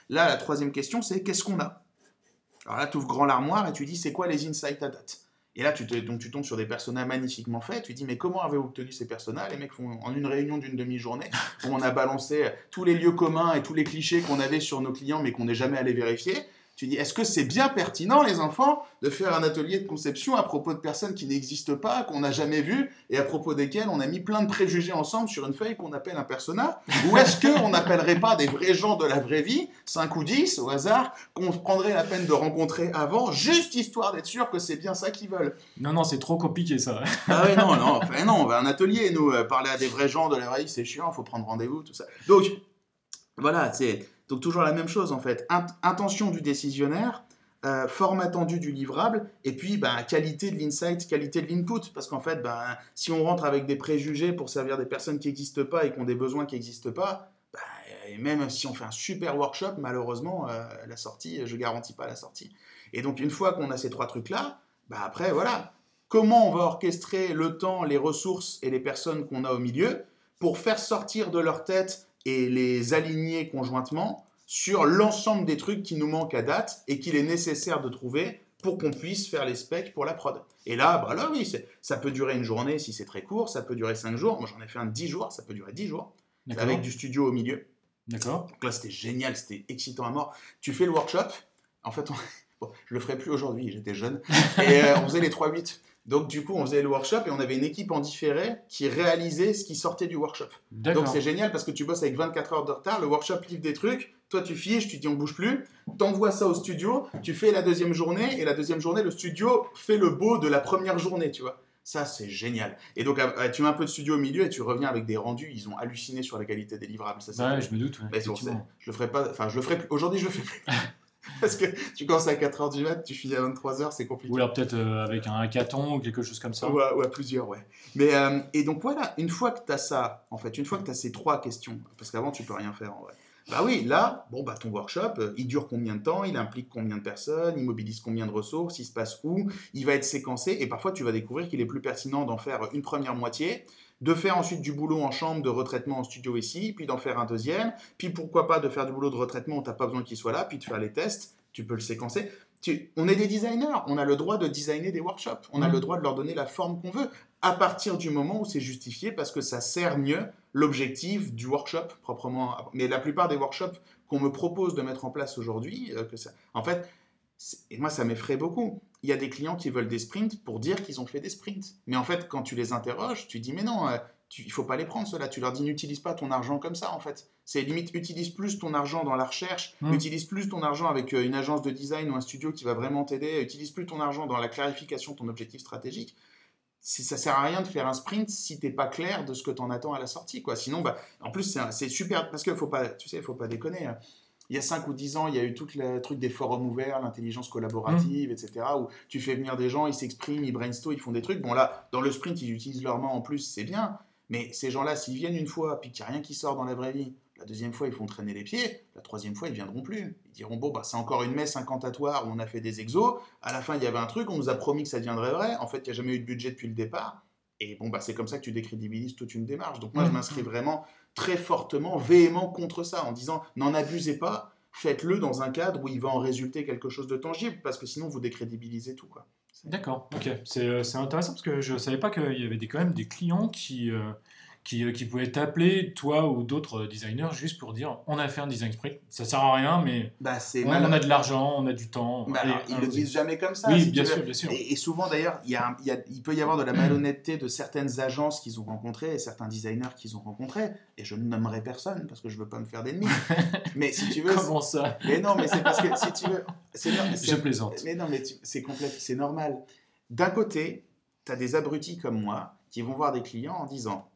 Là, la troisième question, c'est qu'est-ce qu'on a? Alors là, tu ouvres grand l'armoire et tu dis, c'est quoi les insights à date? Et là, tu, tu tombes sur des personnages magnifiquement faits. Tu dis, mais comment avez-vous obtenu ces personnages Les mecs font en une réunion d'une demi-journée où on a balancé tous les lieux communs et tous les clichés qu'on avait sur nos clients, mais qu'on n'est jamais allé vérifier. Tu dis, est-ce que c'est bien pertinent, les enfants, de faire un atelier de conception à propos de personnes qui n'existent pas, qu'on n'a jamais vues, et à propos desquelles on a mis plein de préjugés ensemble sur une feuille qu'on appelle un persona? Ou est-ce qu'on n'appellerait pas des vrais gens de la vraie vie, 5 ou 10 au hasard, qu'on prendrait la peine de rencontrer avant, juste histoire d'être sûr que c'est bien ça qu'ils veulent? Non, non, c'est trop compliqué ça. ah oui, non, non, enfin, non, on va à un atelier, nous, euh, parler à des vrais gens de la vraie vie, c'est chiant, il faut prendre rendez-vous, tout ça. Donc, voilà, c'est donc toujours la même chose en fait. intention du décisionnaire, euh, forme attendue du livrable, et puis ben, qualité de l'insight, qualité de l'input. Parce qu'en fait, ben, si on rentre avec des préjugés pour servir des personnes qui n'existent pas et qui ont des besoins qui n'existent pas, ben, et même si on fait un super workshop, malheureusement, euh, la sortie, je garantis pas la sortie. Et donc une fois qu'on a ces trois trucs-là, après voilà, comment on va orchestrer le temps, les ressources et les personnes qu'on a au milieu pour faire sortir de leur tête et les aligner conjointement sur l'ensemble des trucs qui nous manquent à date et qu'il est nécessaire de trouver pour qu'on puisse faire les specs pour la prod. Et là, bah là oui, ça peut durer une journée si c'est très court, ça peut durer cinq jours. Moi j'en ai fait un 10 jours, ça peut durer 10 jours, avec du studio au milieu. D'accord. Donc là c'était génial, c'était excitant à mort. Tu fais le workshop, en fait Bon, je le ferai plus aujourd'hui, j'étais jeune. Et on faisait les 3-8. Donc, du coup, on faisait le workshop et on avait une équipe en différé qui réalisait ce qui sortait du workshop. Donc, c'est génial parce que tu bosses avec 24 heures de retard. Le workshop livre des trucs. Toi, tu fiches, tu dis on bouge plus. T'envoies ça au studio. Tu fais la deuxième journée et la deuxième journée, le studio fait le beau de la première journée, tu vois. Ça, c'est génial. Et donc, euh, tu mets un peu de studio au milieu et tu reviens avec des rendus. Ils ont halluciné sur la qualité des livrables. Ça, ouais, je me doute. je le ferai pas. Enfin, je le ferai plus. Aujourd'hui, je le fais plus. Parce que tu commences à 4h du mat, tu finis à 23h, c'est compliqué. Ou alors peut-être euh, avec un hackathon ou quelque chose comme ça. Ouais, ouais plusieurs, ouais. Mais, euh, et donc voilà, une fois que tu as ça, en fait, une fois que tu as ces trois questions, parce qu'avant tu peux rien faire en vrai. Bah oui, là, bon, bah ton workshop, euh, il dure combien de temps, il implique combien de personnes, il mobilise combien de ressources, il se passe où, il va être séquencé, et parfois tu vas découvrir qu'il est plus pertinent d'en faire une première moitié, de faire ensuite du boulot en chambre de retraitement en studio ici, puis d'en faire un deuxième, puis pourquoi pas de faire du boulot de retraitement où tu n'as pas besoin qu'il soit là, puis de faire les tests, tu peux le séquencer. on est des designers, on a le droit de designer des workshops, on a mm. le droit de leur donner la forme qu'on veut, à partir du moment où c'est justifié parce que ça sert mieux l'objectif du workshop proprement. Mais la plupart des workshops qu'on me propose de mettre en place aujourd'hui, euh, que ça, en fait, et moi ça m'effraie beaucoup. Il y a des clients qui veulent des sprints pour dire qu'ils ont fait des sprints. Mais en fait, quand tu les interroges, tu dis mais non, euh, il il faut pas les prendre cela. Tu leur dis n'utilise pas ton argent comme ça en fait. C'est limite utilise plus ton argent dans la recherche, mmh. utilise plus ton argent avec euh, une agence de design ou un studio qui va vraiment t'aider, utilise plus ton argent dans la clarification de ton objectif stratégique. Si ça sert à rien de faire un sprint si t'es pas clair de ce que tu en attends à la sortie quoi. Sinon bah en plus c'est super parce que faut pas tu sais faut pas déconner. Hein. Il y a 5 ou 10 ans, il y a eu tout le truc des forums ouverts, l'intelligence collaborative, mmh. etc., où tu fais venir des gens, ils s'expriment, ils brainstorment, ils font des trucs. Bon, là, dans le sprint, ils utilisent leurs mains en plus, c'est bien. Mais ces gens-là, s'ils viennent une fois, puis qu'il n'y a rien qui sort dans la vraie vie, la deuxième fois, ils font traîner les pieds. La troisième fois, ils ne viendront plus. Ils diront Bon, bah, c'est encore une messe incantatoire où on a fait des exos. À la fin, il y avait un truc, on nous a promis que ça deviendrait vrai. En fait, il n'y a jamais eu de budget depuis le départ. Et bon, bah, c'est comme ça que tu décrédibilises toute une démarche. Donc, moi, je mmh. m'inscris vraiment très fortement, véhément contre ça, en disant N'en abusez pas, faites-le dans un cadre où il va en résulter quelque chose de tangible, parce que sinon, vous décrédibilisez tout. D'accord, ok. Euh, c'est intéressant parce que je ne savais pas qu'il y avait des, quand même des clients qui, euh, qui, euh, qui pouvaient t'appeler, toi ou d'autres designers, juste pour dire on a fait un design sprint. Ça sert à rien, mais bah, on, a de l'argent, on a du temps. Bah, ils ne le disent jamais comme ça. Oui, bien, sûr, bien sûr. Et, souvent d'ailleurs, il, peut y avoir de la malhonnêteté de certaines agences qu'ils ont rencontrées et certains designers qu'ils ont rencontrés. Et je ne nommerai personne parce que je ne veux pas me faire d'ennemis. mais si tu veux. Comment ça? Mais non, mais c'est parce que si tu veux. Je plaisante. Mais non, mais c'est c'est normal. D'un côté, tu as des abrutis comme moi qui vont voir des clients en disant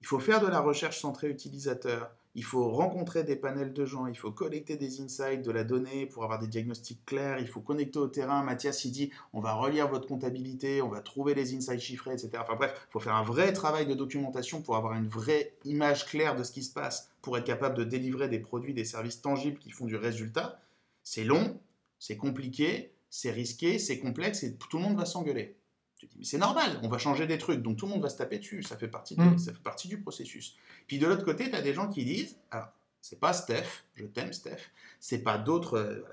il faut faire de la recherche centrée utilisateur, il faut rencontrer des panels de gens, il faut collecter des insights, de la donnée pour avoir des diagnostics clairs, il faut connecter au terrain. Mathias, il dit, on va relire votre comptabilité, on va trouver les insights chiffrés, etc. Enfin bref, il faut faire un vrai travail de documentation pour avoir une vraie image claire de ce qui se passe, pour être capable de délivrer des produits, des services tangibles qui font du résultat. C'est long, c'est compliqué, c'est risqué, c'est complexe et tout le monde va s'engueuler. Tu dis, mais c'est normal, on va changer des trucs, donc tout le monde va se taper dessus, ça fait partie, mm. ça fait partie du processus. Puis de l'autre côté, tu as des gens qui disent, alors, c'est pas Steph, je t'aime Steph, c'est pas d'autres, euh,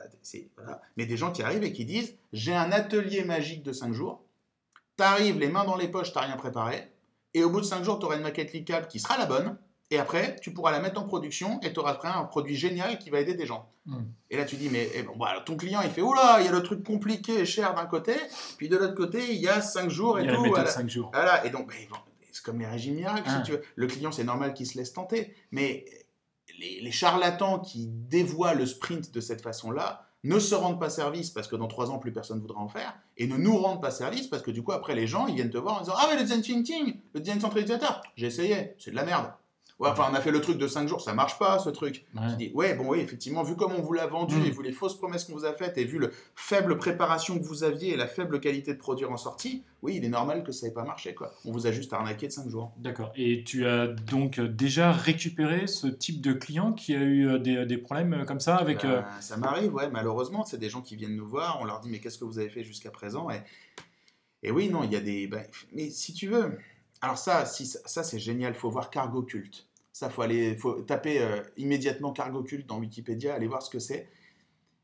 voilà, mais des gens qui arrivent et qui disent, j'ai un atelier magique de 5 jours, t'arrives les mains dans les poches, t'as rien préparé, et au bout de 5 jours, tu auras une maquette cliquable qui sera la bonne, et après, tu pourras la mettre en production et tu auras un produit génial qui va aider des gens. Hmm. Et là, tu dis, mais eh bon, bah, ton client, il fait, oula, il y a le truc compliqué et cher d'un côté, puis de l'autre côté, il y a 5 jours et il y a tout. La voilà. 5 jours. Voilà. Et donc, bah, c'est comme les régimes miracles, si ah. tu veux. Le client, c'est normal qu'il se laisse tenter. Mais les, les, charlatans qui dévoient le sprint de cette façon-là, ne se rendent pas service parce que dans 3 ans, plus personne voudra en faire, et ne nous rendent pas service parce que du coup, après, les gens, ils viennent te voir en disant Ah, mais le design thinking, le design centralisateur, j'ai essayé, c'est de la merde. Ouais, enfin, on a fait le truc de 5 jours, ça marche pas ce truc. Dis, ouais, bon, oui, effectivement, vu comme on vous l'a vendu, mm. et vu les fausses promesses qu'on vous a faites, et vu le faible préparation que vous aviez et la faible qualité de produire en sortie, oui, il est normal que ça n'ait pas marché, quoi. On vous a juste arnaqué de 5 jours. D'accord. Et tu as donc déjà récupéré ce type de client qui a eu euh, des, des problèmes euh, comme ça avec. Ben, euh, ça m'arrive, ouais, malheureusement, c'est des gens qui viennent nous voir, on leur dit, mais qu'est-ce que vous avez fait jusqu'à présent? Et, et oui, non, il y a des. Ben, mais si tu veux. Alors, ça, si, ça, c'est génial, il faut voir Cargo Cult. Ça, faut aller, faut taper euh, immédiatement cargo culte dans Wikipédia, aller voir ce que c'est.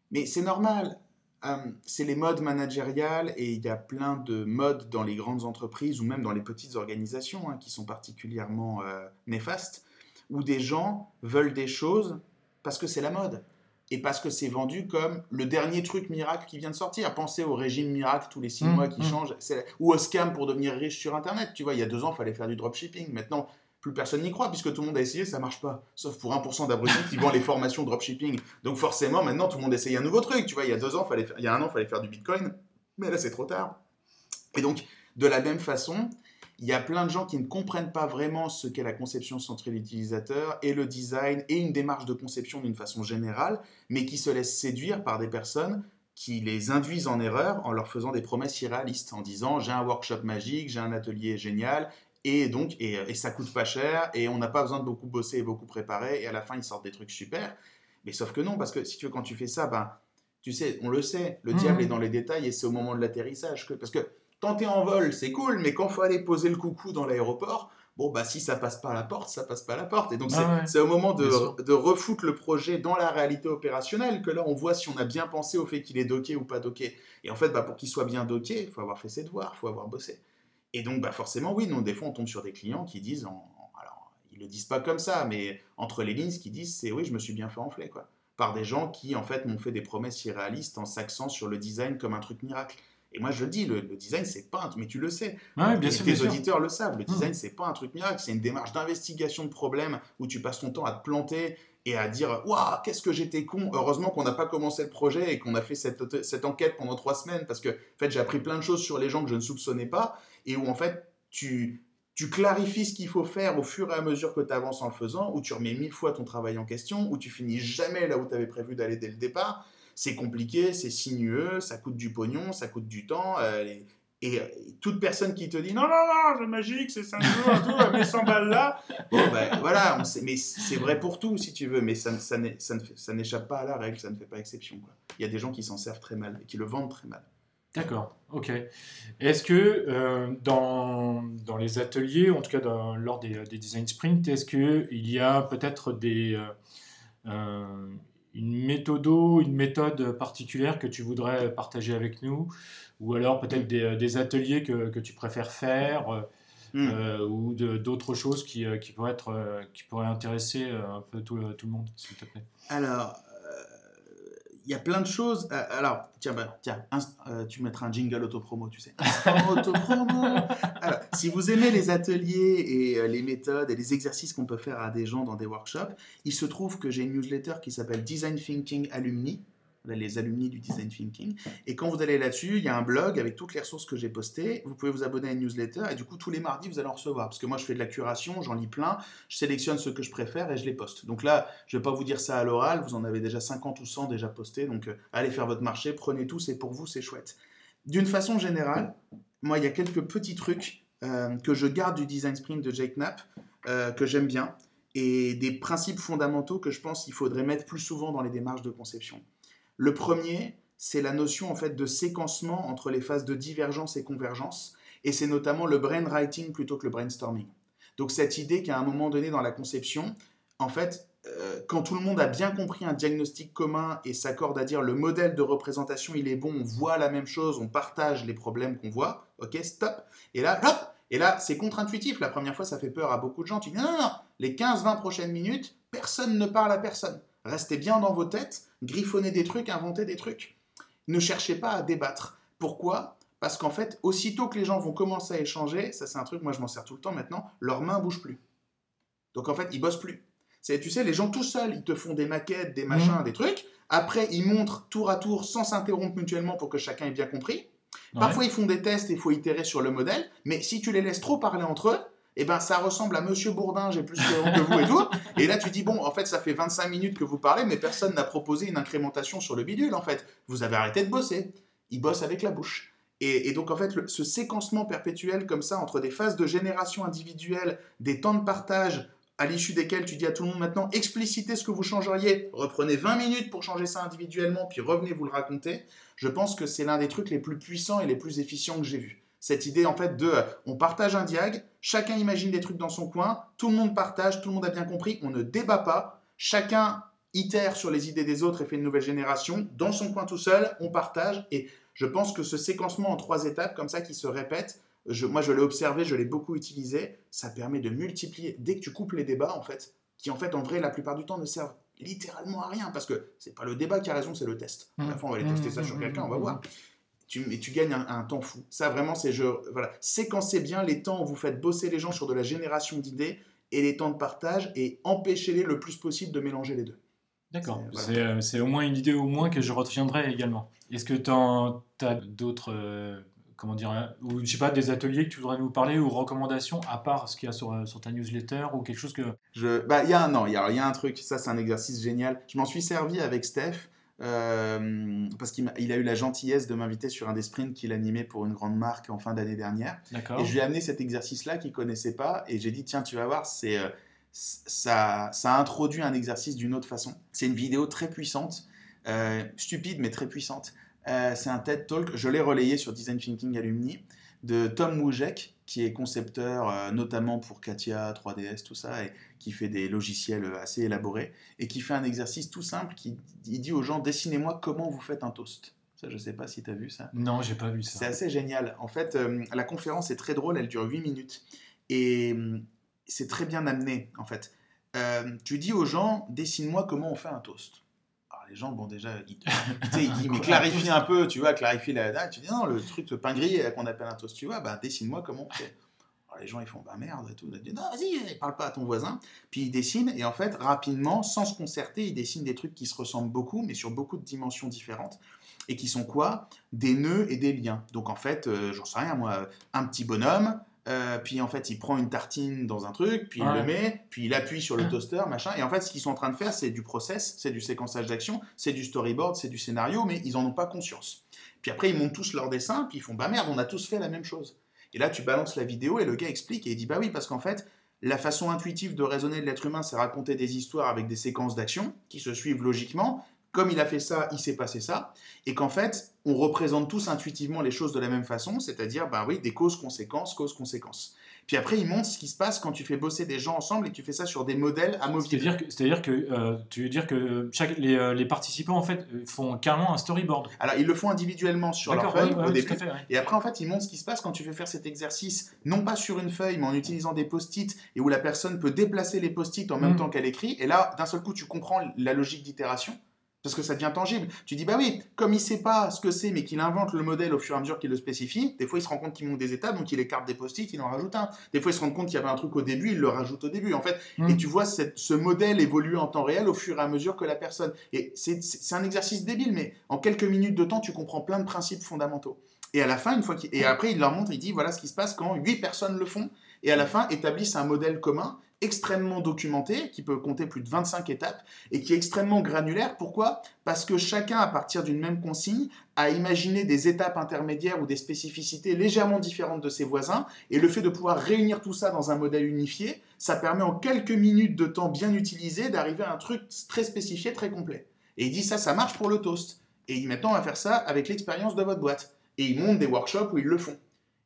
Mais c'est normal. Euh, c'est les modes managériales et il y a plein de modes dans les grandes entreprises ou même dans les petites organisations hein, qui sont particulièrement euh, néfastes, où des gens veulent des choses parce que c'est la mode. et parce que c'est vendu comme le dernier truc miracle qui vient de sortir. Pensez au régime miracle tous les six mmh, mois qui mmh. change, ou au scam pour devenir riche sur Internet. Tu vois, il y a deux ans, il fallait faire du dropshipping. Maintenant, plus personne n'y croit puisque tout le monde a essayé, ça marche pas. Sauf pour 1% d'abrutis qui vendent les formations dropshipping. Donc forcément, maintenant, tout le monde essaye un nouveau truc. Tu vois, il y a deux ans, il y a un an, il fallait faire du Bitcoin, mais là, c'est trop tard. Et donc, de la même façon, il y a plein de gens qui ne comprennent pas vraiment ce qu'est la conception centrée de l'utilisateur et le design et une démarche de conception d'une façon générale, mais qui se laissent séduire par des personnes qui les induisent en erreur en leur faisant des promesses irréalistes, en disant j'ai un workshop magique, j'ai un atelier génial, et donc et, et ça coûte pas cher, et on n'a pas besoin de beaucoup bosser et beaucoup préparer, et à la fin ils sortent des trucs super. Mais sauf que non, parce que si tu veux, quand tu fais ça, ben, tu sais, on le sait, le mmh. diable est dans les détails, et c'est au moment de l'atterrissage que. Parce que quand t'es en vol, c'est cool, mais quand il faut aller poser le coucou dans l'aéroport, bon, bah si ça passe pas à la porte, ça passe pas à la porte. Et donc, ah c'est au moment de, de refoutre le projet dans la réalité opérationnelle que là, on voit si on a bien pensé au fait qu'il est docké ou pas docké. Et en fait, bah, pour qu'il soit bien docké, il faut avoir fait ses devoirs, il faut avoir bossé. Et donc, bah, forcément, oui, non, des fois, on tombe sur des clients qui disent, alors, ils le disent pas comme ça, mais entre les lignes, ce qu'ils disent, c'est oui, je me suis bien fait enfler, quoi. Par des gens qui, en fait, m'ont fait des promesses irréalistes en s'axant sur le design comme un truc miracle. Et moi, je le dis, le, design, c'est pas un mais tu le sais. bien sûr, les auditeurs le savent. Le mmh. design, c'est pas un truc miracle. C'est une démarche d'investigation de problèmes où tu passes ton temps à te planter et à dire Waouh, qu'est-ce que j'étais con. Heureusement qu'on n'a pas commencé le projet et qu'on a fait cette, cette, enquête pendant trois semaines parce que, en fait, j'ai appris plein de choses sur les gens que je ne soupçonnais pas et où, en fait, tu, tu clarifies ce qu'il faut faire au fur et à mesure que tu avances en le faisant, où tu remets mille fois ton travail en question, où tu finis jamais là où tu avais prévu d'aller dès le départ c'est compliqué, c'est sinueux, ça coûte du pognon, ça coûte du temps. Euh, et, toute personne qui te dit non, non, non, c'est magique, c'est 5 jours, mais 100 balles là, bon ben voilà, mais c'est vrai pour tout si tu veux, mais ça, ça, ça n'échappe pas à la règle, ça ne fait pas exception. Il y a des gens qui s'en servent très mal et qui le vendent très mal. D'accord, ok. Est-ce que euh, dans, dans, les ateliers, en tout cas lors des, des, design sprints, est-ce qu'il y a peut-être des, euh, une méthode, une méthode particulière que tu voudrais partager avec nous? Ou alors peut-être des, ateliers que, tu préfères faire euh, hmm. euh, ou d'autres choses qui, euh, qui, pourraient être, qui pourraient intéresser un peu tout, tout le monde, s'il te plaît? Alors, il y a plein de choses. Euh, alors, tiens, bah, tiens euh, tu mettras un jingle autopromo, tu sais. autopromo. alors, si vous aimez les ateliers et euh, les méthodes et les exercices qu'on peut faire à des gens dans des workshops, il se trouve que j'ai une newsletter qui s'appelle Design Thinking Alumni les alumni du design thinking. Et quand vous allez là-dessus, il y a un blog avec toutes les ressources que j'ai postées. Vous pouvez vous abonner à une newsletter et du coup, tous les mardis, vous allez en recevoir. Parce que moi, je fais de la curation, j'en lis plein, je sélectionne ceux que je préfère et je les poste. Donc là, je ne vais pas vous dire ça à l'oral, vous en avez déjà 50 ou 100 déjà postés. Donc euh, allez faire votre marché, prenez tout, c'est pour vous, c'est chouette. D'une façon générale, moi, il y a quelques petits trucs euh, que je garde du design sprint de Jake Knapp, euh, que j'aime bien, et des principes fondamentaux que je pense qu'il faudrait mettre plus souvent dans les démarches de conception. Le premier, c'est la notion en fait de séquencement entre les phases de divergence et convergence, et c'est notamment le brainwriting plutôt que le brainstorming. Donc cette idée qu'à un moment donné dans la conception, en fait, euh, quand tout le monde a bien compris un diagnostic commun et s'accorde à dire le modèle de représentation il est bon, on voit la même chose, on partage les problèmes qu'on voit, ok, stop, et là, hop, et là c'est contre-intuitif, la première fois ça fait peur à beaucoup de gens, tu dis non, non, non, les 15-20 prochaines minutes, personne ne parle à personne. Restez bien dans vos têtes, griffonnez des trucs, inventez des trucs. Ne cherchez pas à débattre. Pourquoi? Parce qu'en fait, aussitôt que les gens vont commencer à échanger, ça c'est un truc, moi je m'en sers tout le temps maintenant, leurs mains bougent plus. Donc en fait, ils bossent plus. C'est, tu sais, les gens tout seuls, ils te font des maquettes, des machins, mmh. des trucs. Après, ils montrent tour à tour sans s'interrompre mutuellement pour que chacun ait bien compris. Parfois, ils font des tests et il faut itérer sur le modèle. Mais si tu les laisses trop parler entre eux, eh ben ça ressemble à Monsieur Bourdin, j'ai plus que vous et tout. Et là tu dis bon, en fait ça fait 25 minutes que vous parlez, mais personne n'a proposé une incrémentation sur le bidule en fait. Vous avez arrêté de bosser. Il bosse avec la bouche. Et, donc en fait ce séquencement perpétuel comme ça entre des phases de génération individuelle, des temps de partage à l'issue desquels tu dis à tout le monde maintenant explicitez ce que vous changeriez, reprenez 20 minutes pour changer ça individuellement, puis revenez vous le raconter. Je pense que c'est l'un des trucs les plus puissants et les plus efficients que j'ai vus cette idée en fait de euh, on partage un diag, chacun imagine des trucs dans son coin, tout le monde partage, tout le monde a bien compris, on ne débat pas, chacun itère sur les idées des autres et fait une nouvelle génération, dans son coin tout seul, on partage et je pense que ce séquencement en trois étapes comme ça qui se répète, moi je l'ai observé, je l'ai beaucoup utilisé, ça permet de multiplier, dès que tu coupes les débats en fait, qui en fait en vrai la plupart du temps ne servent littéralement à rien, parce que c'est pas le débat qui a raison, c'est le test. À la fin, on va aller tester ça sur quelqu'un, on va voir. Tu, mais tu gagnes un, temps fou. Ça, vraiment, c'est je, voilà. Séquencez bien les temps où vous faites bosser les gens sur de la génération d'idées et les temps de partage et empêchez-les le plus possible de mélanger les deux. D'accord. Euh, c'est au moins une idée au moins que je retiendrai également. Est-ce que tu as d'autres euh, comment dire, hein, ou je sais pas, des ateliers que tu voudrais nous parler ou recommandations à part ce qu'il y a sur, euh, sur ta newsletter ou quelque chose que. Bah, il y a un, non, il y a, y a un truc, ça c'est un exercice génial. Je m'en suis servi avec Steph. Euh, parce qu'il a, il a eu la gentillesse de m'inviter sur un des sprints qu'il animait pour une grande marque en fin d'année dernière. Et je lui ai amené cet exercice-là qu'il connaissait pas et j'ai dit tiens tu vas voir c'est euh, ça, ça introduit un exercice d'une autre façon. C'est une vidéo très puissante, stupide mais très puissante. Euh, c'est un TED Talk, je l'ai relayé sur Design Thinking Alumni, de Tom Wujek, qui est concepteur euh, notamment pour Katia, 3DS, tout ça, et qui fait des logiciels assez élaborés, et qui fait un exercice tout simple, qui il dit aux gens, dessinez-moi comment vous faites un toast. Ça, je ne sais pas si tu as vu ça. Non, j'ai pas vu ça. C'est assez génial. En fait, euh, la conférence est très drôle, elle dure 8 minutes, et c'est très bien amené, en fait. tu dis aux gens, dessine-moi comment on fait un toast les gens, bon, déjà, ils, ils mais clarifie un peu, tu vois, clarifie la date. Tu dis, non, le truc de pain gris qu'on appelle un toast, tu vois, bah, dessine-moi comment on fait. Alors, les gens, ils font, bah merde et tout. Ils disent, non, vas-y, parle pas à ton voisin. Puis ils dessinent, et en fait, rapidement, sans se concerter, ils dessinent des trucs qui se ressemblent beaucoup, mais sur beaucoup de dimensions différentes. Et qui sont quoi? Des nœuds et des liens. Donc en fait, euh, j'en sais rien, moi, un petit bonhomme, euh, puis en fait, il prend une tartine dans un truc, puis il le met, puis il appuie sur le toaster, machin. Et en fait, ce qu'ils sont en train de faire, c'est du process, c'est du séquençage d'action, c'est du storyboard, c'est du scénario, mais ils en ont pas conscience. Puis après, ils montent tous leur dessin, puis ils font bah merde, on a tous fait la même chose. Et là, tu balances la vidéo et le gars explique et il dit bah oui, parce qu'en fait, la façon intuitive de raisonner de l'être humain, c'est raconter des histoires avec des séquences d'action qui se suivent logiquement comme il a fait ça, il s'est passé ça, et qu'en fait, on représente tous intuitivement les choses de la même façon, c'est-à-dire, ben oui, des causes-conséquences, causes-conséquences. Puis après, il montre ce qui se passe quand tu fais bosser des gens ensemble et que tu fais ça sur des modèles amovibles. C'est-à-dire que, que euh, tu veux dire que chaque, les, euh, les, participants en fait font carrément un storyboard. Alors ils le font individuellement sur leur feuille au début. Et après en fait ils montrent ce qui se passe quand tu fais faire cet exercice, non pas sur une feuille, mais en utilisant des post-it et où la personne peut déplacer les post-it en même mm. temps qu'elle écrit. Et là, d'un seul coup, tu comprends la logique d'itération parce que ça devient tangible. Tu dis, bah oui, comme il sait pas ce que c'est, mais qu'il invente le modèle au fur et à mesure qu'il le spécifie, des fois il se rend compte qu'il manque des étapes, donc il écarte des post-it, il en rajoute un. Des fois il se rend compte qu'il y avait un truc au début, il le rajoute au début, en fait. Mm. Et tu vois ce modèle évoluer en temps réel au fur et à mesure que la personne. Et c'est un exercice débile, mais en quelques minutes de temps, tu comprends plein de principes fondamentaux. Et à la fin, une fois qu'il... Et après, il leur montre, il dit, voilà ce qui se passe quand huit personnes le font, et à la fin établissent un modèle commun extrêmement documenté, qui peut compter plus de 25 étapes, et qui est extrêmement granulaire. Pourquoi? Parce que chacun, à partir d'une même consigne, a imaginé des étapes intermédiaires ou des spécificités légèrement différentes de ses voisins, et le fait de pouvoir réunir tout ça dans un modèle unifié, ça permet en quelques minutes de temps bien utilisé d'arriver à un truc très spécifié, très complet. Et il dit ça, ça marche pour le toast. Et maintenant, on va faire ça avec l'expérience de votre boîte. Et il monte des workshops où ils le font.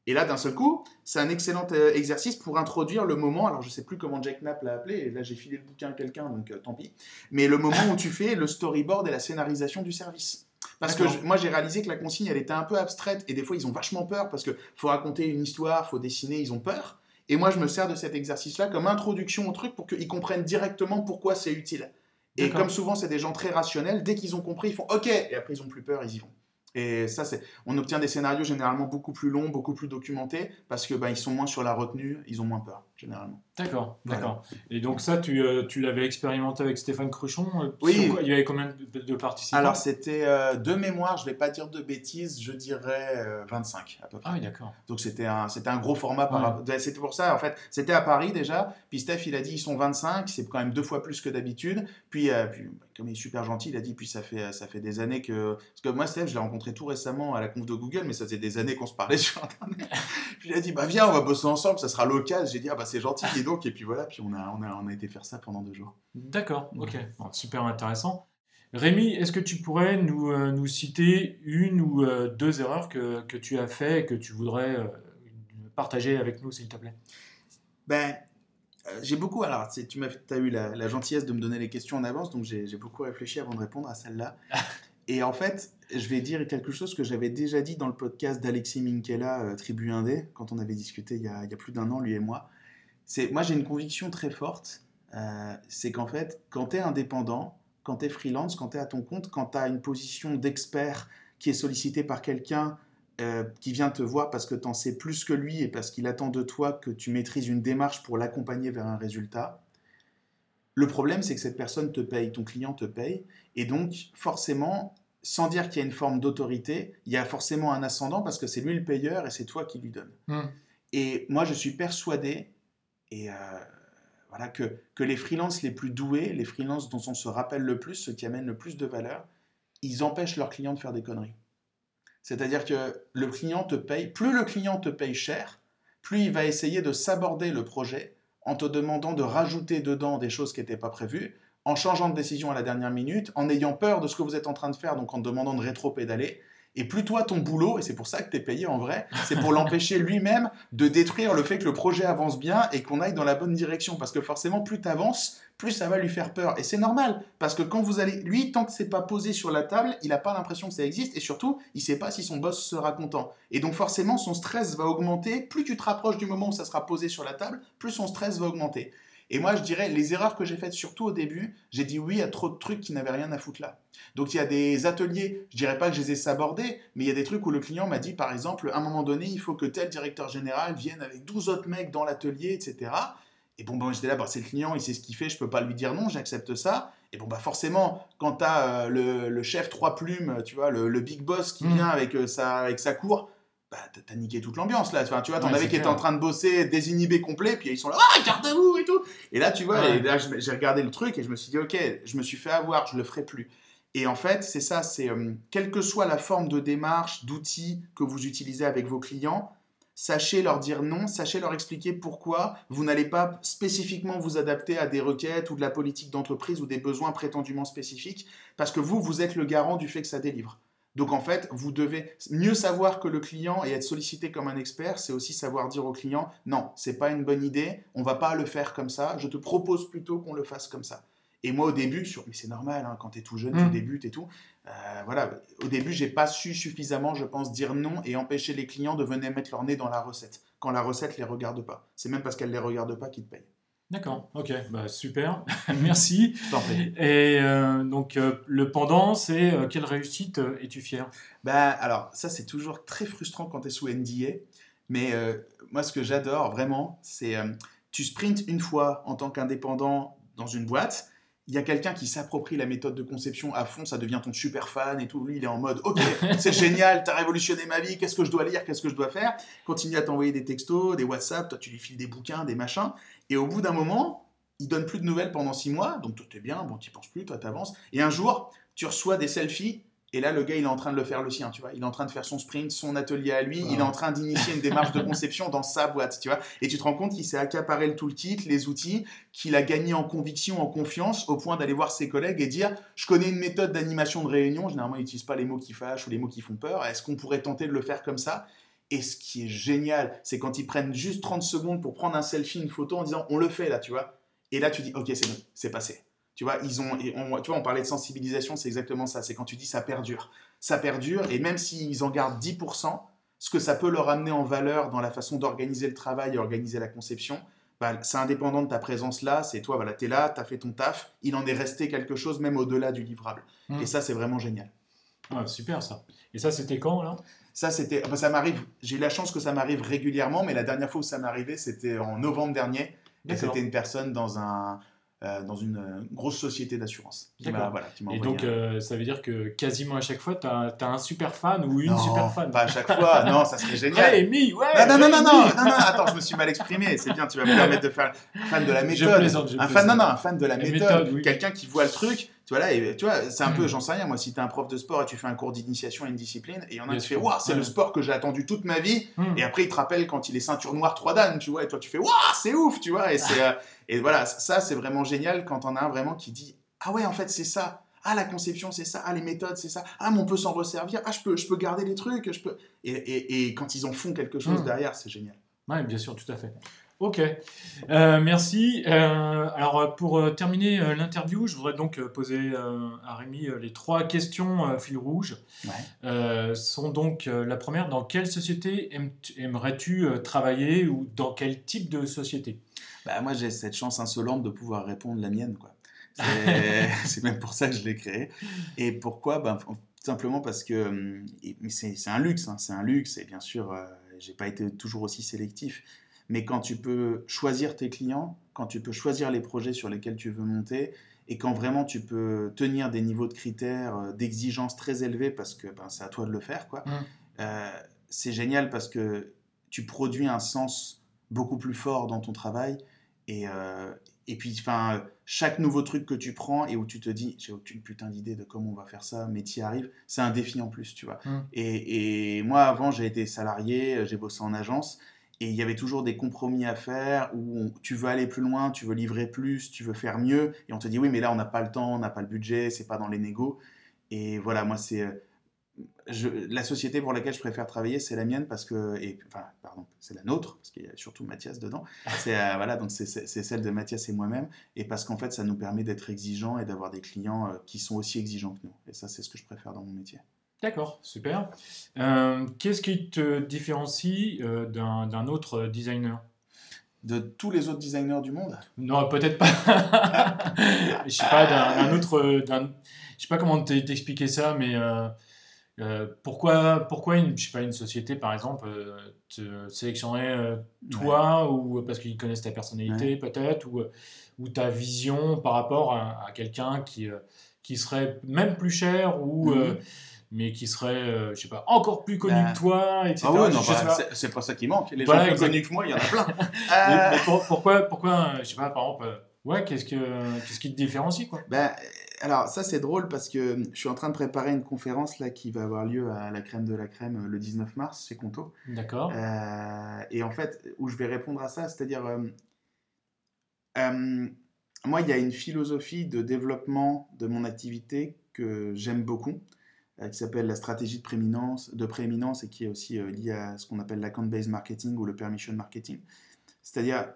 Et là, d'un seul coup, c'est un excellent euh, exercice pour introduire le moment. Alors, je ne sais plus comment Jack Knapp l'a appelé, et là, j'ai filé le bouquin à quelqu'un, donc euh, tant pis. Mais le moment où tu fais le storyboard et la scénarisation du service. Parce que moi, j'ai réalisé que la consigne, elle était un peu abstraite, et des fois, ils ont vachement peur, parce qu'il faut raconter une histoire, faut dessiner, ils ont peur. Et moi, je me sers de cet exercice-là comme introduction au truc pour qu'ils comprennent directement pourquoi c'est utile. Et comme souvent, c'est des gens très rationnels, dès qu'ils ont compris, ils font OK, et après, ils ont plus peur, ils y vont. Et ça, c'est, on obtient des scénarios généralement beaucoup plus longs, beaucoup plus documentés, parce que ben, ils sont moins sur la retenue, ils ont moins peur généralement. D'accord, d'accord. Et donc ça, tu, euh, tu l'avais expérimenté avec Stéphane Cruchon euh, Oui. il y avait combien de, participants? Alors c'était euh, de mémoire, je ne vais pas dire de bêtises, je dirais 25 à peu près. Ah oui, d'accord. Donc c'était un, c'était un gros format. Par... C'était pour ça, en fait, c'était à Paris déjà. Puis Steph, il a dit ils sont 25, c'est quand même deux fois plus que d'habitude. Puis, puis comme il est super gentil, il a dit puis ça fait, ça fait des années que... Parce que moi, Steph, je l'ai rencontré tout récemment à la conf de Google, mais ça faisait des années qu'on se parlait sur Internet. puis il a dit bah viens, on va bosser ensemble, ça sera l'occasion. J'ai dit ah bah c'est gentil. Et donc, et puis voilà, puis on a, on a, on a été faire ça pendant deux jours. D'accord, ok, super intéressant. Rémi, est-ce que tu pourrais nous, euh, nous citer une ou euh, deux erreurs que, que, tu as fait et que tu voudrais euh, partager avec nous, s'il te plaît? Ben, j'ai beaucoup. Alors, tu as eu la, la, gentillesse de me donner les questions en avance, donc j'ai beaucoup réfléchi avant de répondre à celle-là. et en fait, je vais dire quelque chose que j'avais déjà dit dans le podcast d'Alexis Minkela, Tribu Indé, quand on avait discuté il y a, il y a plus d'un an, lui et moi c'est moi j'ai une conviction très forte euh, c'est qu'en fait, quand tu es indépendant, quand tu es freelance, quand tu es à ton compte, quand tu as une position d'expert qui est sollicitée par quelqu'un euh, qui vient te voir parce que tu en sais plus que lui et parce qu'il attend de toi que tu maîtrises une démarche pour l'accompagner vers un résultat, le problème, c'est que cette personne te paye, ton client te paye, et donc forcément, sans dire qu'il y a une forme d'autorité, il y a forcément un ascendant parce que c'est lui le payeur et c'est toi qui lui donne. Hmm. Et moi, je suis persuadé, et euh, voilà, que, que les freelances les plus doués, les freelances dont on se rappelle le plus, ceux qui amènent le plus de valeur, ils empêchent leurs clients de faire des conneries. C'est-à-dire que le client te paye, plus le client te paye cher, plus il va essayer de s'aborder le projet en te demandant de rajouter dedans des choses qui n'étaient pas prévues, en changeant de décision à la dernière minute, en ayant peur de ce que vous êtes en train de faire, donc en te demandant de rétro-pédaler. Et plus toi, ton boulot, et c'est pour ça que tu es payé en vrai, c'est pour l'empêcher lui-même de détruire le fait que le projet avance bien et qu'on aille dans la bonne direction. Parce que forcément, plus tu avances, plus ça va lui faire peur. Et c'est normal, parce que quand vous allez, lui, tant que c'est pas posé sur la table, il n'a pas l'impression que ça existe, et surtout, il sait pas si son boss sera content. Et donc forcément, son stress va augmenter. Plus tu te rapproches du moment où ça sera posé sur la table, plus son stress va augmenter. Et moi, je dirais, les erreurs que j'ai faites, surtout au début, j'ai dit oui à trop de trucs qui n'avaient rien à foutre là. Donc il y a des ateliers, je dirais pas que je les ai sabordés, mais il y a des trucs où le client m'a dit, par exemple, à un moment donné, il faut que tel directeur général vienne avec 12 autres mecs dans l'atelier, etc. Et bon, bon j'étais là, bah, c'est le client, il sait ce qu'il fait, je peux pas lui dire non, j'accepte ça. Et bon, bah forcément, quand tu as euh, le, chef trois plumes, tu vois, le, big boss qui mmh. vient avec, euh, sa, avec sa cour, bah, t'as niqué toute l'ambiance là. Enfin, tu vois, t'en avais qui étaient en train de bosser désinhibé complet, puis ils sont là, ah, garde-vous et tout. Et là, tu vois, là, j'ai regardé le truc et je me suis dit, ok, je me suis fait avoir, je le ferai plus. Et en fait, c'est ça, c'est euh, quelle que soit la forme de démarche, d'outils que vous utilisez avec vos clients, sachez leur dire non, sachez leur expliquer pourquoi vous n'allez pas spécifiquement vous adapter à des requêtes ou de la politique d'entreprise ou des besoins prétendument spécifiques, parce que vous, vous êtes le garant du fait que ça délivre. Donc en fait, vous devez mieux savoir que le client et être sollicité comme un expert, c'est aussi savoir dire au client non, c'est pas une bonne idée, on va pas le faire comme ça, je te propose plutôt qu'on le fasse comme ça. Et moi, au début, sur... mais c'est normal, hein, quand tu es tout jeune, tu mmh. débutes et tout. Euh, voilà, au début, j'ai pas su suffisamment, je pense, dire non et empêcher les clients de venir mettre leur nez dans la recette. Quand la recette les regarde pas. C'est même parce qu'elle les regarde pas qu'ils te payent. D'accord, ok, bah, super, merci. Et euh, donc euh, le pendant, c'est quelle réussite es-tu fier? Bah, Alors ça c'est toujours très frustrant quand tu es sous NDA, mais moi ce que j'adore vraiment, c'est tu sprints une fois en tant qu'indépendant dans une boîte, il y a quelqu'un qui s'approprie la méthode de conception à fond, ça devient ton super fan et tout. Lui, il est en mode Ok, c'est génial, t'as révolutionné ma vie, qu'est-ce que je dois lire, qu'est-ce que je dois faire? Continue à t'envoyer des textos, des WhatsApp, toi tu lui files des bouquins, des machins. Et au bout d'un moment, il donne plus de nouvelles pendant six mois, donc tout est bien, bon, tu penses plus, toi t'avances. Et un jour, tu reçois des selfies et là, le gars, il est en train de le faire le sien, tu vois. Il est en train de faire son sprint, son atelier à lui. Il est en train d'initier une démarche de conception dans sa boîte, tu vois. Et tu te rends compte qu'il s'est accaparé le toolkit, les outils, qu'il a gagné en conviction, en confiance, au point d'aller voir ses collègues et dire Je connais une méthode d'animation de réunion. Généralement, il n'utilise pas les mots qui fâchent ou les mots qui font peur. Est-ce qu'on pourrait tenter de le faire comme ça? Et ce qui est génial, c'est quand ils prennent juste 30 secondes pour prendre un selfie, une photo en disant on le fait là, tu vois. Et là, tu dis ok, c'est bon, c'est passé. Tu vois, ils ont, on, tu vois, on parlait de sensibilisation, c'est exactement ça. C'est quand tu dis ça perdure. Ça perdure, et même s'ils en gardent 10%, ce que ça peut leur amener en valeur dans la façon d'organiser le travail et organiser la conception, bah, c'est indépendant de ta présence là. C'est toi, voilà, tu es là, tu as fait ton taf. Il en est resté quelque chose, même au-delà du livrable. Mmh. Et ça, c'est vraiment génial. Ah, super ça. Et ça, c'était quand là? Ça, c'était, ah, bah, ça m'arrive. J'ai la chance que ça m'arrive régulièrement, mais la dernière fois où ça arrivé, c'était en novembre dernier. Et c'était une personne dans un, euh, dans une euh, grosse société d'assurance. Voilà, et donc, euh, ça veut dire que quasiment à chaque fois, tu as, un super fan ou une super fan. Pas à chaque fois, non, ça serait génial. Rémi, ouais non, non, non, non, non, non, attends, je me suis mal exprimé, c'est bien, tu vas me permettre de faire fan de la méthode. un fan, non, non, un fan de la, méthode, quelqu'un qui voit le truc tu vois, là, tu vois, c'est un peu, hmm. j'en sais rien, moi, si tu es un prof de sport et tu fais un cours d'initiation à une discipline, et il y en a qui fait, waouh, c'est le sport que j'ai attendu toute ma vie, hmm. et après, il te rappelle quand il est ceinture noire 3 dan, tu vois, et toi, tu fais, waouh, c'est ouf, tu vois, et, c'est, euh, et voilà, ça, c'est vraiment génial quand on a un vraiment qui dit, ah ouais, en fait, c'est ça. Ah, la conception, c'est ça. Ah, les méthodes, c'est ça. Ah, mais on peut s'en resservir. Ah, je peux, je peux garder les trucs. Je peux... Et, et, et quand ils en font quelque chose hmm. derrière, c'est génial. Oui, bien sûr, tout à fait. Ok, euh, merci. Euh, alors pour terminer l'interview, je voudrais donc poser à Rémi les trois questions fil rouge. Ouais. sont donc la première, dans quelle société aimerais-tu travailler ou dans quel type de société? Bah, Moi j'ai cette chance insolente de pouvoir répondre la mienne. Quoi. C'est même pour ça que je l'ai créé. Et pourquoi? Ben, Simplement parce que hum, c'est un luxe, hein, c'est un luxe, et bien sûr, euh, j'ai pas été toujours aussi sélectif. Mais quand tu peux choisir tes clients, quand tu peux choisir les projets sur lesquels tu veux monter, et quand vraiment tu peux tenir des niveaux de critères, euh, d'exigence très élevés, parce que ben, c'est à toi de le faire, quoi. Mmh. Euh, c'est génial parce que tu produis un sens beaucoup plus fort dans ton travail. Et, et puis, enfin, chaque nouveau truc que tu prends et où tu te dis, j'ai aucune putain d'idée de comment on va faire ça, mais tu y arrives, c'est un défi en plus, tu vois. Mmh. Et, et, moi, avant, j'ai été salarié, j'ai bossé en agence, et il y avait toujours des compromis à faire où tu veux aller plus loin, tu veux livrer plus, tu veux faire mieux, et on te dit, oui, mais là, on n'a pas le temps, on n'a pas le budget, c'est pas dans les négos. Et voilà, moi, c'est la société pour laquelle je préfère travailler, c'est la mienne parce que, et, enfin, pardon, c'est la nôtre parce qu'il y a surtout Mathias dedans. C'est euh, voilà, donc c'est celle de Mathias et moi-même, et parce qu'en fait, ça nous permet d'être exigeants et d'avoir des clients euh, qui sont aussi exigeants que nous. Et ça, c'est ce que je préfère dans mon métier. D'accord, super. Euh, qu'est-ce qui te différencie d'un autre designer? De tous les autres designers du monde? Non, peut-être pas. je sais pas d'un autre, je sais pas comment t'expliquer ça, mais euh, pourquoi, pourquoi une, je sais pas, une société, par exemple, euh, te sélectionnerait euh, toi, ou parce qu'ils connaissent ta personnalité, peut-être, ou, ou ta vision par rapport à, quelqu'un qui, qui serait même plus cher, ou, mhm. Mais qui serait, je sais pas, encore plus connu bah. que toi, etc. Ah ouais, non, bah, c'est pas ça qui manque. Les gens plus connus que moi, il y en a plein. mais, pourquoi, pourquoi, je sais pas, par exemple, ouais, qu'est-ce, que, qu'est-ce qui te différencie, quoi? Ben, alors ça c'est drôle parce que je suis en train de préparer une conférence là qui va avoir lieu à la crème de la crème le 19 mars chez Conto. D'accord. Euh, et en fait où je vais répondre à ça, c'est-à-dire euh, euh, moi il y a une philosophie de développement de mon activité que j'aime beaucoup qui s'appelle la stratégie de prééminence, de prééminence et qui est aussi liée à ce qu'on appelle l'account-based marketing ou le permission marketing. C'est-à-dire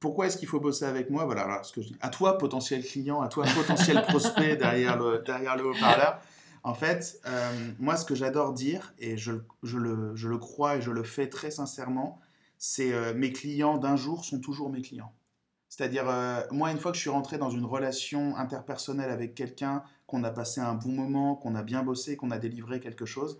pourquoi est-ce qu'il faut bosser avec moi? Voilà, alors, ce que je dis. À toi, potentiel client, à toi, potentiel prospect derrière le, derrière le haut-parleur. En fait, euh, moi, ce que j'adore dire, et je, je, le, je, le, crois et je le fais très sincèrement, c'est euh, mes clients d'un jour sont toujours mes clients. C'est-à-dire, euh, moi, une fois que je suis rentré dans une relation interpersonnelle avec quelqu'un, qu'on a passé un bon moment, qu'on a bien bossé, qu'on a délivré quelque chose,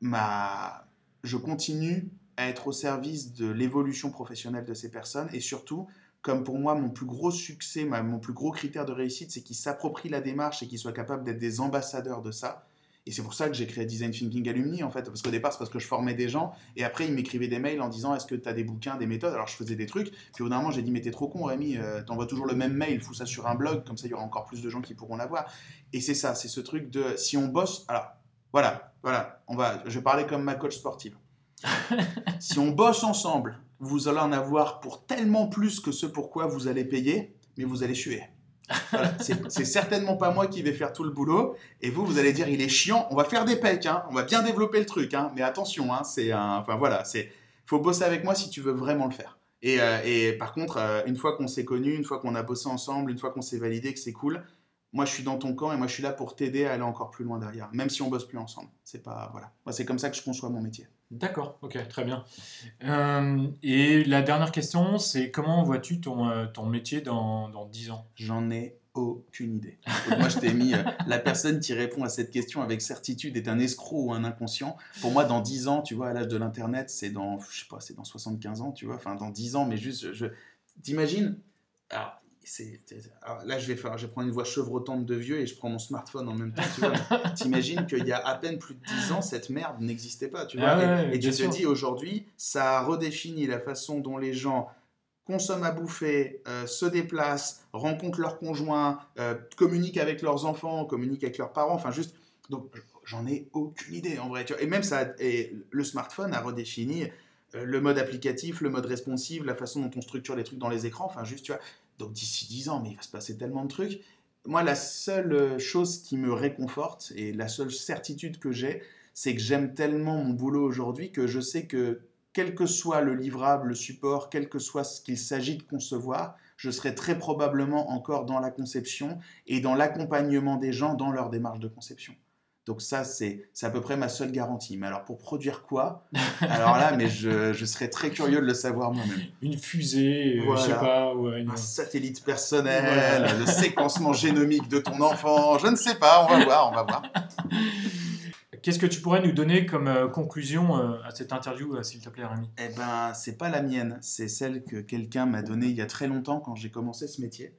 ma... je continue à être au service de l'évolution professionnelle de ces personnes et surtout, comme pour moi, mon plus gros succès, mon plus gros critère de réussite, c'est qu'ils s'approprient la démarche et qu'ils soient capables d'être des ambassadeurs de ça. Et c'est pour ça que j'ai créé Design Thinking Alumni, en fait, parce qu'au départ, c'est parce que je formais des gens, et après, ils m'écrivaient des mails en disant Est-ce que tu as des bouquins, des méthodes? Alors, je faisais des trucs, puis au d'un moment, j'ai dit Mais t'es trop con, Rémi, euh, t'envoies toujours le même mail, fous ça sur un blog, comme ça, il y aura encore plus de gens qui pourront l'avoir. Et c'est ça, c'est ce truc de si on bosse. Alors, voilà, voilà, on va, je vais parler comme ma coach sportive. si on bosse ensemble, vous allez en avoir pour tellement plus que ce pourquoi vous allez payer, mais vous allez suer. C'est certainement pas moi qui vais faire tout le boulot. Et vous, vous allez dire, il est chiant. On va faire des pecs, hein. on va bien développer le truc. Hein. Mais attention, hein, c'est un. Enfin voilà, c'est. Faut bosser avec moi si tu veux vraiment le faire. Et, euh, par contre, euh, une fois qu'on s'est connu, une fois qu'on a bossé ensemble, une fois qu'on s'est validé que c'est cool, moi je suis dans ton camp et moi je suis là pour t'aider à aller encore plus loin derrière, même si on bosse plus ensemble. C'est pas voilà. Moi c'est comme ça que je conçois mon métier. D'accord, ok, très bien. Euh, et la dernière question, c'est comment vois-tu ton, euh, ton métier dans, dans 10 ans? J'en ai aucune idée. moi, je t'ai mis euh, la personne qui répond à cette question avec certitude est un escroc ou un inconscient. Pour moi, dans 10 ans, tu vois, à l'âge de l'internet, c'est dans je sais pas, c'est dans 75 ans, tu vois, enfin dans 10 ans, mais juste je, t'imagines? Alors, là, je vais, faire, je prendre une voix chevrotante de vieux et je prends mon smartphone en même temps. Tu T'imagines qu'il y a à peine plus de 10 ans, cette merde n'existait pas. Tu vois ah et, tu te dis aujourd'hui, ça a redéfini la façon dont les gens consomment à bouffer, euh, se déplacent, rencontrent leurs conjoints, euh, communiquent avec leurs enfants, communiquent avec leurs parents. Enfin, juste. Donc, j'en ai aucune idée en vrai. Et même ça, et le smartphone a redéfini le mode applicatif, le mode responsive, la façon dont on structure les trucs dans les écrans. Enfin, juste, tu vois. Donc d'ici 10 ans, mais il va se passer tellement de trucs. Moi, la seule euh, chose qui me réconforte et la seule certitude que j'ai, c'est que j'aime tellement mon boulot aujourd'hui que je sais que quel que soit le livrable, le support, quel que soit ce qu'il s'agit de concevoir, je serai très probablement encore dans la conception et dans l'accompagnement des gens dans leur démarche de conception. Donc ça, c'est à peu près ma seule garantie. Mais alors pour produire quoi? Alors là, mais je, je, serais très curieux de le savoir moi-même. Une fusée, euh, je sais pas. Un satellite personnel, le séquencement génomique de ton enfant, je ne sais pas, on va voir, on va voir. Qu'est-ce que tu pourrais nous donner comme euh, conclusion euh, à cette interview, s'il te plaît, Rémi? Eh ben, c'est pas la mienne, c'est celle que quelqu'un m'a donnée il y a très longtemps quand j'ai commencé ce métier.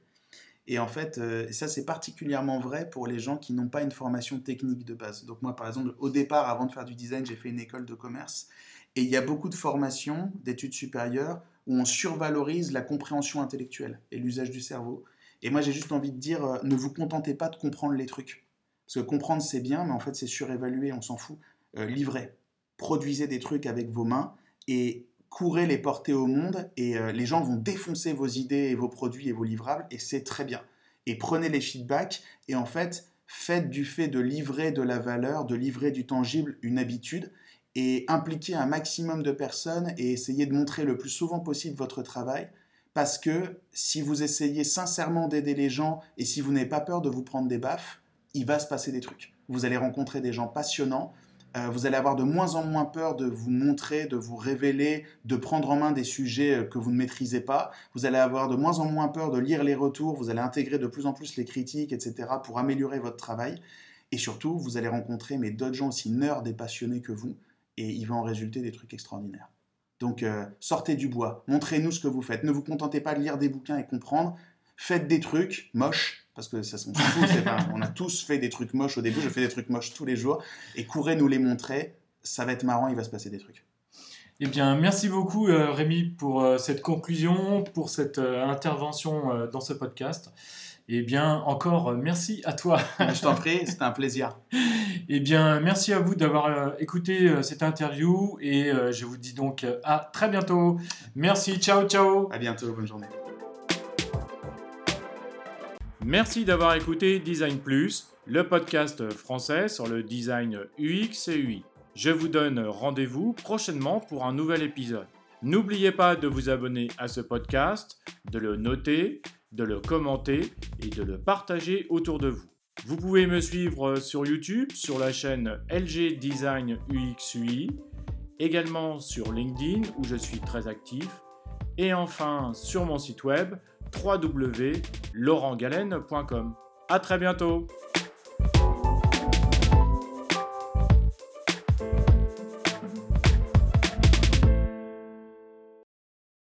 Et en fait, euh, ça c'est particulièrement vrai pour les gens qui n'ont pas une formation technique de base. Donc moi, par exemple, au départ, avant de faire du design, j'ai fait une école de commerce. Et il y a beaucoup de formations, d'études supérieures, où on survalorise la compréhension intellectuelle et l'usage du cerveau. Et moi, j'ai juste envie de dire, euh, ne vous contentez pas de comprendre les trucs. Parce que comprendre, c'est bien, mais en fait, c'est surévalué, on s'en fout. Euh, livrez. Produisez des trucs avec vos mains et courez les porter au monde et euh, les gens vont défoncer vos idées et vos produits et vos livrables et c'est très bien. Et prenez les feedbacks et en fait, faites du fait de livrer de la valeur, de livrer du tangible une habitude et impliquez un maximum de personnes et essayez de montrer le plus souvent possible votre travail parce que si vous essayez sincèrement d'aider les gens et si vous n'avez pas peur de vous prendre des baffes, il va se passer des trucs. Vous allez rencontrer des gens passionnants euh, vous allez avoir de moins en moins peur de vous montrer, de vous révéler, de prendre en main des sujets euh, que vous ne maîtrisez pas. Vous allez avoir de moins en moins peur de lire les retours. Vous allez intégrer de plus en plus les critiques, etc. pour améliorer votre travail. Et surtout, vous allez rencontrer d'autres gens aussi nerds et passionnés que vous. Et il va en résulter des trucs extraordinaires. Donc, euh, sortez du bois. Montrez-nous ce que vous faites. Ne vous contentez pas de lire des bouquins et comprendre. Faites des trucs moches parce que ça, on, on a tous fait des trucs moches au début, je fais des trucs moches tous les jours, et courez nous les montrer, ça va être marrant, il va se passer des trucs. Eh bien, merci beaucoup euh, Rémi pour euh, cette conclusion, pour cette euh, intervention dans ce podcast. Eh bien, encore merci à toi. Je t'en prie, c'était un plaisir. Eh bien, merci à vous d'avoir écouté cette interview et je vous dis donc à très bientôt. Merci, ciao, ciao. À bientôt, bonne journée. Merci d'avoir écouté Design Plus, le podcast français sur le design UX et UI. Je vous donne rendez-vous prochainement pour un nouvel épisode. N'oubliez pas de vous abonner à ce podcast, de le noter, de le commenter et de le partager autour de vous. Vous pouvez me suivre sur YouTube sur la chaîne LG Design UX UI, également sur LinkedIn où je suis très actif, et enfin sur mon site web www.laurentgalen.com. À très bientôt